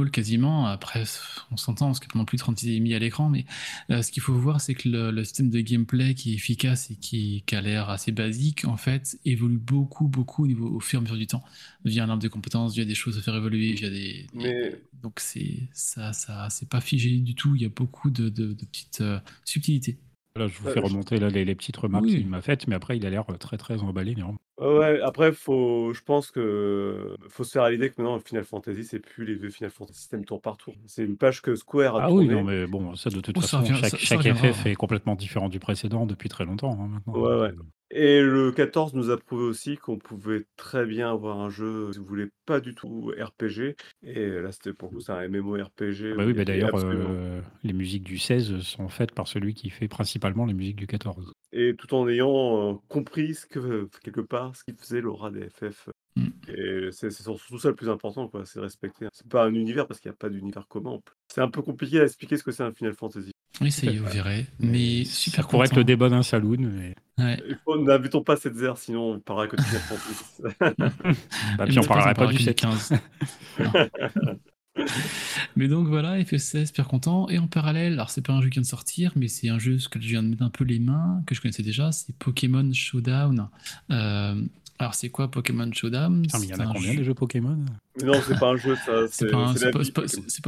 all quasiment. Après, on s'entend, a pas non plus 36 ennemis à l'écran, mais euh, ce qu'il faut voir, c'est que le, le système de gameplay qui est efficace et qui, qui a l'air assez basique, en fait, évolue beaucoup, beaucoup au, niveau, au fur et à mesure du temps, via un arbre de compétences, via des choses à faire évoluer, via des... Mais Donc c'est ça, ça c'est pas figé du tout, il y a beaucoup de, de- de petites euh, subtilités. Là, je vous Euh, fais je- remonter là, les, les petites remarques Oui. qu'il m'a faites, mais après, il a l'air très, très emballé. Ouais, après, faut, je pense que faut se faire à l'idée que maintenant, Final Fantasy, c'est plus les vieux Final Fantasy système tour par tour. C'est une page que Square a Ah oui, non, mais bon, ça, de toute Oh, façon, chaque, ça- chaque. FF est complètement différent du précédent depuis très longtemps. hein, maintenant. Ouais, ouais. Euh, Et le 14 nous a prouvé aussi qu'on pouvait très bien avoir un jeu, si vous voulez, pas du tout RPG. Et là, c'était pour vous, c'est un MMORPG. Bah où oui, bah d'ailleurs, absolument- euh, les musiques du 16 sont faites par celui qui fait principalement les musiques du 14. Et tout en ayant euh, compris ce que, quelque part, ce qui faisait l'aura des FF. Mm. Et c'est surtout ça le plus important, quoi. C'est respecter. C'est pas un univers parce qu'il n'y a pas d'univers commun. C'est un peu compliqué à expliquer ce que c'est un Final Fantasy. Oui, ça y est, vous verrez. Mais ça super pourrait être le débat d'un saloon. Mais... Ouais. Faut- N'invitons pas cette zère, sinon on parlera que de Final Fantasy. Bah, Et puis on parlerait qu'on pas du parlera 7. que 15. Mais donc voilà, FF16, super content. Et en parallèle, alors c'est pas un jeu qui vient de sortir, mais c'est un jeu que je viens de mettre un peu les mains, que je connaissais déjà, c'est Pokémon Showdown. Euh, alors c'est quoi Pokémon Showdown? Il y en C'est a un combien jeu- des jeux Pokémon? Non, c'est pas un jeu, ça. C'est pas,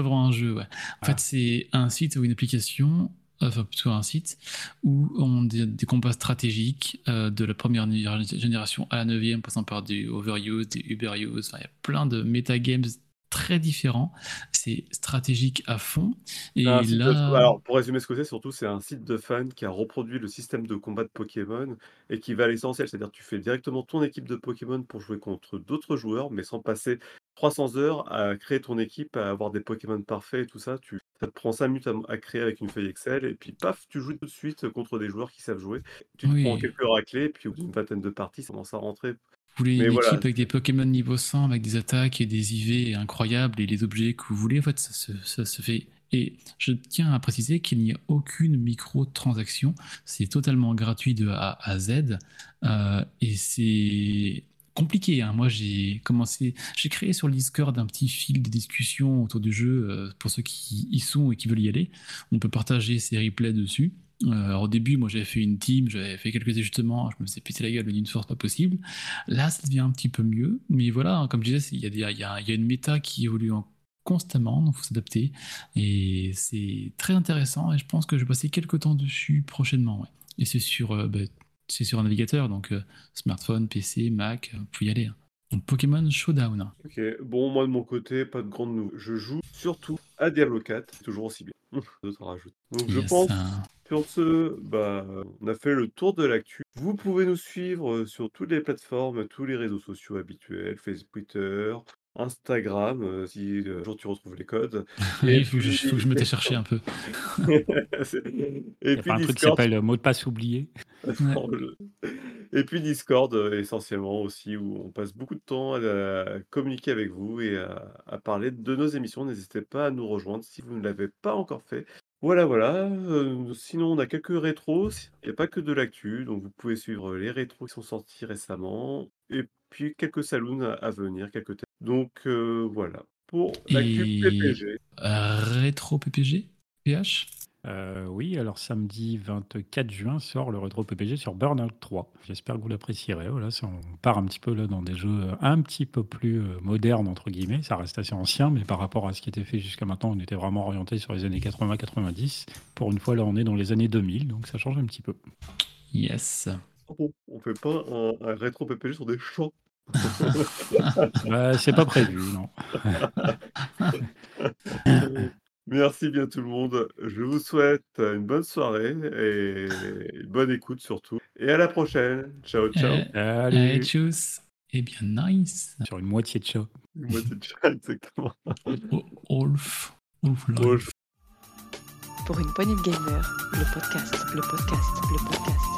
vraiment un jeu, ouais. En Ah. fait, c'est un site ou une application, enfin plutôt un site, où on a des, des combats stratégiques euh, de la première génération à la neuvième, passant par du overuse, du uberuse, enfin, il y a plein de metagames très différents. C'est stratégique à fond. Et là, Alors, pour résumer ce que c'est, surtout, c'est un site de fans qui a reproduit le système de combat de Pokémon et qui va à l'essentiel. C'est-à-dire que tu fais directement ton équipe de Pokémon pour jouer contre d'autres joueurs, mais sans passer 300 heures à créer ton équipe, à avoir des Pokémon parfaits et tout ça. Tu, ça te prend 5 minutes à, à créer avec une feuille Excel et puis paf, tu joues tout de suite contre des joueurs qui savent jouer. Tu te Oui. prends quelques raclés, puis au bout d'une vingtaine de parties, ça commence à rentrer. Voulez mais une voilà, équipe avec des Pokémon niveau 100, avec des attaques et des IV incroyables et les objets que vous voulez, en fait, ça se, ça se fait Et je tiens à préciser qu'il n'y a aucune micro-transaction. C'est totalement gratuit de A à Z. Euh, et c'est compliqué. hein. Moi, j'ai commencé, j'ai créé sur le Discord un petit fil de discussion autour du jeu euh, pour ceux qui y sont et qui veulent y aller. On peut partager ses replays dessus. Euh, alors, au début, moi, j'avais fait une team, j'avais fait quelques ajustements, je me faisais péter la gueule d'une force pas possible. Là, ça devient un petit peu mieux. Mais voilà, hein, comme je disais, il y, a y y une méta qui évolue en- constamment, donc il faut s'adapter. Et c'est très intéressant et je pense que je vais passer quelques temps dessus prochainement. ouais. Et c'est sur, euh, bah, c'est sur un navigateur, donc euh, smartphone, PC, Mac, vous pouvez y aller. hein. Donc Pokémon Showdown. Ok, bon, moi de mon côté, pas de grande nouvelle. Je joue surtout à Diablo 4, c'est toujours aussi bien. D'autres à rajouter. Donc je pense, hein. Sur ce, bah, on a fait le tour de l'actu. Vous pouvez nous suivre euh, sur toutes les plateformes, tous les réseaux sociaux habituels, Facebook, Twitter, Instagram, euh, si euh, un jour tu retrouves les codes. Oui, il faut que je, puis- faut que je me t'ai cherché un peu. Et Il n'y a puis un truc qui Discord. s'appelle mot de passe oublié. Et puis Discord, euh, essentiellement aussi, où on passe beaucoup de temps à, à communiquer avec vous et à, à parler de nos émissions. N'hésitez pas à nous rejoindre si vous ne l'avez pas encore fait. Voilà, voilà. euh, sinon, on a quelques rétros. Il n'y a pas que de l'actu, donc vous pouvez suivre les rétros qui sont sortis récemment. Et puis quelques saloons à, à venir, quelques thèmes. Donc euh, voilà. Pour l'actu Et- PPG. Euh, rétro PPG PH Euh, oui, alors samedi 24 juin sort le rétro PPG sur Burnout 3. J'espère que vous l'apprécierez. Voilà, on part un petit peu là dans des jeux euh, un petit peu plus euh, modernes, entre guillemets. Ça reste assez ancien, mais par rapport à ce qui était fait jusqu'à maintenant, on était vraiment orienté sur les années 80-90. Pour une fois, là, on est dans les années 2000, donc ça change un petit peu. Yes. Oh, bon, on fait pas un, un rétro PPG sur des champs. Bah, c'est pas prévu, non. Merci bien tout le monde. Je vous souhaite une bonne soirée et une bonne écoute surtout. Et à la prochaine. Ciao, ciao. Euh, Allez, Allez, tchuss. Eh bien, nice. sur une moitié de chat. Moi, c'est ciao, exactement. O- Olf. Olf live. Wolf. Pour une poignée de gamer, le podcast, le podcast, le podcast.